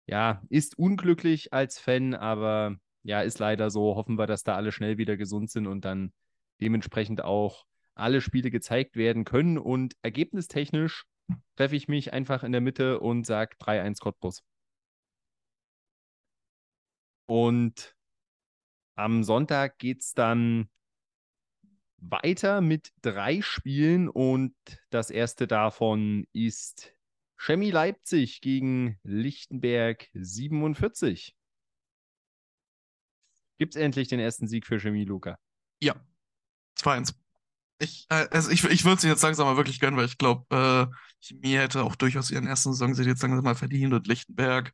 ja, ist unglücklich als Fan, aber ja, ist leider so. Hoffen wir, dass da alle schnell wieder gesund sind und dann dementsprechend auch alle Spiele gezeigt werden können. Und ergebnistechnisch treffe ich mich einfach in der Mitte und sage 3-1 Cottbus. Und am Sonntag geht es dann weiter mit drei Spielen und das erste davon ist Chemie Leipzig gegen Lichtenberg 47. Gibt es endlich den ersten Sieg für Chemie, Luca? Ja, 2-1. Ich, äh, also ich, ich würde es jetzt langsam mal wirklich gönnen, weil ich glaube, äh, Chemie hätte auch durchaus ihren ersten Saison jetzt langsam mal verdient und Lichtenberg.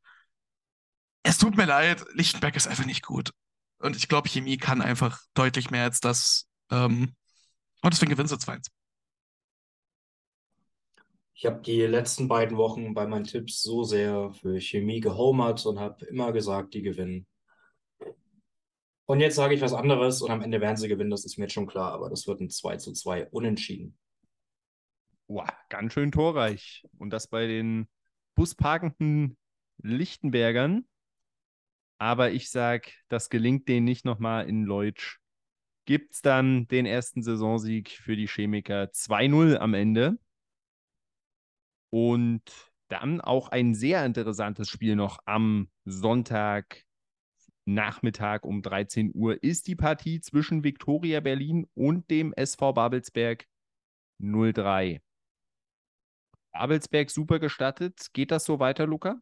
Es tut mir leid, Lichtenberg ist einfach nicht gut. Und ich glaube, Chemie kann einfach deutlich mehr als das. Ähm, und deswegen gewinnst du 2-1. Ich habe die letzten beiden Wochen bei meinen Tipps so sehr für Chemie gehomert und habe immer gesagt, die gewinnen. Und jetzt sage ich was anderes und am Ende werden sie gewinnen, das ist mir jetzt schon klar, aber das wird ein 2 zu 2 unentschieden. Wow, ganz schön torreich. Und das bei den busparkenden Lichtenbergern. Aber ich sage, das gelingt denen nicht nochmal in Leutsch. Gibt es dann den ersten Saisonsieg für die Chemiker 2-0 am Ende. Und dann auch ein sehr interessantes Spiel noch am Sonntag Nachmittag um 13 Uhr ist die Partie zwischen Viktoria Berlin und dem SV Babelsberg 03. Babelsberg super gestattet. Geht das so weiter, Luca?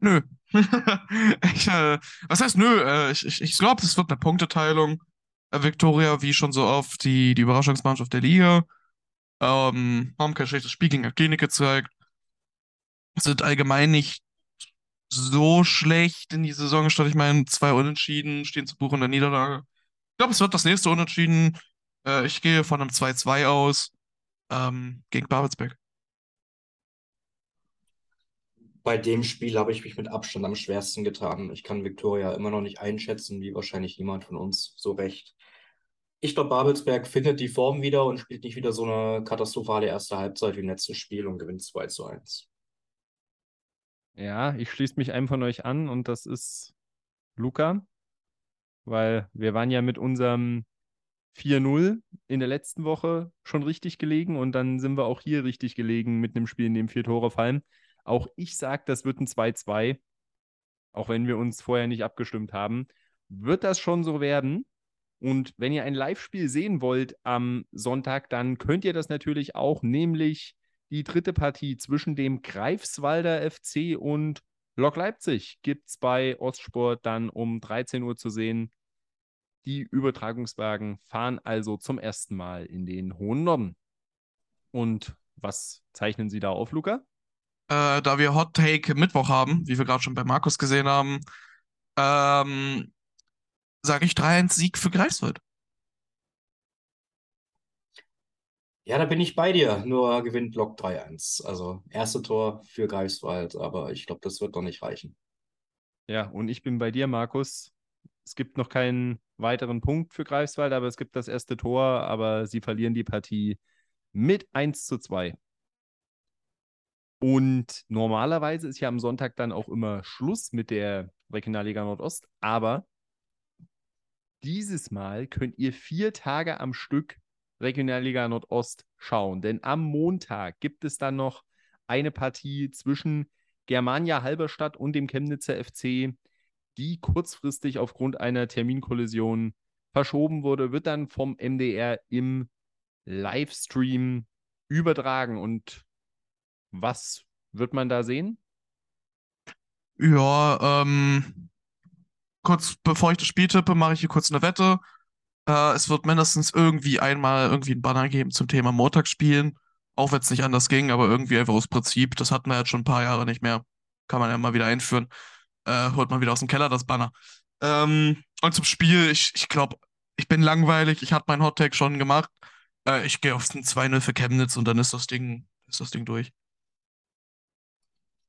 Nö. ich, äh, was heißt nö? Äh, ich ich, ich glaube, es wird eine Punkteteilung. Äh, Viktoria, wie schon so oft, die, die Überraschungsmannschaft der Liga. Ähm, haben kein schlechtes Spiel gegen Klinik gezeigt. Sind allgemein nicht so schlecht in die Saison gestartet. Ich meine, zwei Unentschieden stehen zu Buch in der Niederlage. Ich glaube, es wird das nächste Unentschieden. Äh, ich gehe von einem 2-2 aus ähm, gegen Babelsberg. Bei dem Spiel habe ich mich mit Abstand am schwersten getan. Ich kann Viktoria immer noch nicht einschätzen, wie wahrscheinlich niemand von uns so recht. Ich glaube, Babelsberg findet die Form wieder und spielt nicht wieder so eine katastrophale erste Halbzeit wie im letzten Spiel und gewinnt 2 zu 1. Ja, ich schließe mich einem von euch an und das ist Luca, weil wir waren ja mit unserem 4-0 in der letzten Woche schon richtig gelegen und dann sind wir auch hier richtig gelegen mit einem Spiel, in dem vier Tore fallen. Auch ich sage, das wird ein 2-2, auch wenn wir uns vorher nicht abgestimmt haben. Wird das schon so werden? Und wenn ihr ein Live-Spiel sehen wollt am Sonntag, dann könnt ihr das natürlich auch, nämlich die dritte Partie zwischen dem Greifswalder FC und Lok Leipzig gibt es bei Ostsport dann um 13 Uhr zu sehen. Die Übertragungswagen fahren also zum ersten Mal in den hohen Norden. Und was zeichnen Sie da auf, Luca? Äh, da wir Hot Take Mittwoch haben, wie wir gerade schon bei Markus gesehen haben, ähm, sage ich 3-1 Sieg für Greifswald. Ja, da bin ich bei dir. Nur gewinnt Lok 3-1. Also erste Tor für Greifswald, aber ich glaube, das wird doch nicht reichen. Ja, und ich bin bei dir, Markus. Es gibt noch keinen weiteren Punkt für Greifswald, aber es gibt das erste Tor, aber sie verlieren die Partie mit 1 zu 2. Und normalerweise ist ja am Sonntag dann auch immer Schluss mit der Regionalliga Nordost, aber dieses Mal könnt ihr vier Tage am Stück Regionalliga Nordost schauen. Denn am Montag gibt es dann noch eine Partie zwischen Germania Halberstadt und dem Chemnitzer FC, die kurzfristig aufgrund einer Terminkollision verschoben wurde, wird dann vom MDR im Livestream übertragen. Und Was wird man da sehen? Ja, ähm, kurz bevor ich das Spiel tippe, mache ich hier kurz eine Wette. Äh, es wird mindestens irgendwie einmal irgendwie einen Banner geben zum Thema Montagsspielen. Auch wenn es nicht anders ging, aber irgendwie einfach aus Prinzip. Das hatten wir jetzt schon ein paar Jahre nicht mehr. Kann man ja mal wieder einführen. Äh, holt man wieder aus dem Keller das Banner. Ähm, und zum Spiel, ich, ich glaube, ich bin langweilig. Ich hatte meinen Hottag schon gemacht. Äh, ich gehe auf ein 2-0 für Chemnitz und dann ist das Ding, ist das Ding durch.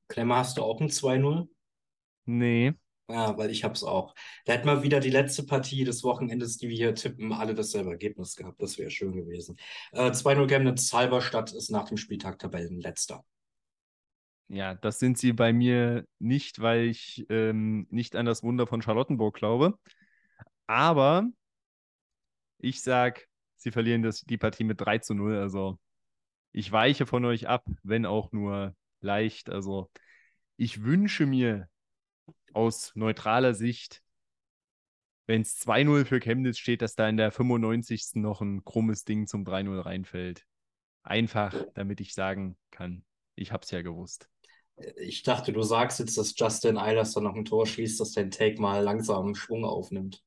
Klemmer, hast du auch ein 2-0? Nee. Ja, weil ich hab's auch. Da hätten wir wieder die letzte Partie des Wochenendes, die wir hier tippen, alle dasselbe Ergebnis gehabt. Das wäre schön gewesen. Äh, 2-0 Chemnitz, Halberstadt ist nach dem Spieltag Tabellenletzter. Ja, das sind sie bei mir nicht, weil ich ähm, nicht an das Wunder von Charlottenburg glaube. Aber ich sag, sie verlieren das, die Partie mit 3 zu 0. Also ich weiche von euch ab, wenn auch nur leicht. Also ich wünsche mir aus neutraler Sicht, wenn es 2-0 für Chemnitz steht, dass da in der 95. noch ein krummes Ding zum 3-0 reinfällt. Einfach, damit ich sagen kann, ich hab's ja gewusst. Ich dachte, du sagst jetzt, dass Justin Eilers dann noch ein Tor schießt, dass dein Take mal langsam Schwung aufnimmt.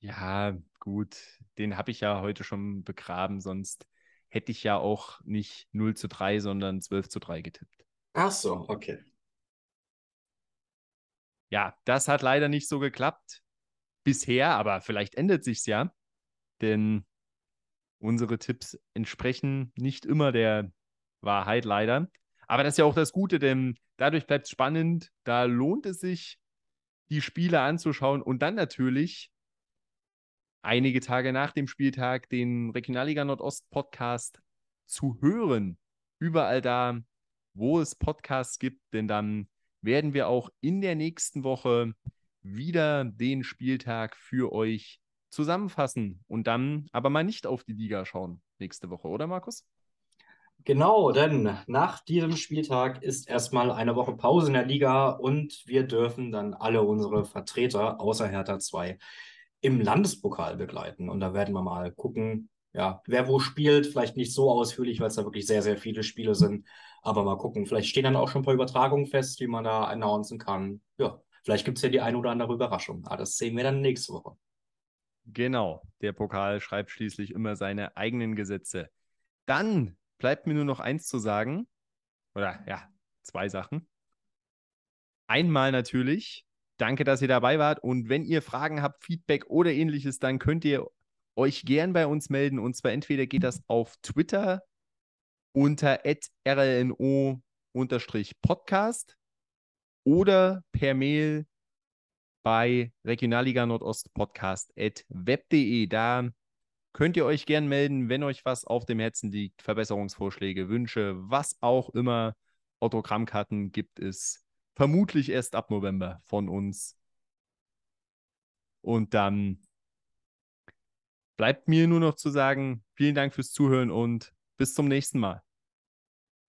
Ja, gut, den habe ich ja heute schon begraben, sonst hätte ich ja auch nicht 0 zu 3, sondern 12 zu 3 getippt. Ach so, okay. Ja, das hat leider nicht so geklappt bisher, aber vielleicht ändert sich's ja, denn unsere Tipps entsprechen nicht immer der Wahrheit leider. Aber das ist ja auch das Gute, denn dadurch bleibt es spannend. Da lohnt es sich, die Spiele anzuschauen und dann natürlich einige Tage nach dem Spieltag den Regionalliga Nordost Podcast zu hören. Überall da, wo es Podcasts gibt, denn dann werden wir auch in der nächsten Woche wieder den Spieltag für euch zusammenfassen und dann aber mal nicht auf die Liga schauen nächste Woche, oder Markus? Genau, denn nach diesem Spieltag ist erstmal eine Woche Pause in der Liga und wir dürfen dann alle unsere Vertreter außer Hertha 2 im Landespokal begleiten. Und da werden wir mal gucken, ja, wer wo spielt. Vielleicht nicht so ausführlich, weil es da wirklich sehr, sehr viele Spiele sind. Aber mal gucken. Vielleicht stehen dann auch schon ein paar Übertragungen fest, wie man da announcen kann. Ja, vielleicht gibt es ja die eine oder andere Überraschung. Aber das sehen wir dann nächste Woche. Genau, der Pokal schreibt schließlich immer seine eigenen Gesetze. Dann bleibt mir nur noch eins zu sagen. Oder ja, zwei Sachen. Einmal natürlich, Danke, dass ihr dabei wart. Und wenn ihr Fragen habt, Feedback oder ähnliches, dann könnt ihr euch gern bei uns melden. Und zwar entweder geht das auf Twitter unter rlno-podcast oder per Mail bei Regionalliga Nordost Podcast web.de. Da könnt ihr euch gern melden, wenn euch was auf dem Herzen liegt, Verbesserungsvorschläge, Wünsche, was auch immer. Autogrammkarten gibt es vermutlich erst ab November von uns. Und dann bleibt mir nur noch zu sagen, vielen Dank fürs Zuhören und bis zum nächsten Mal.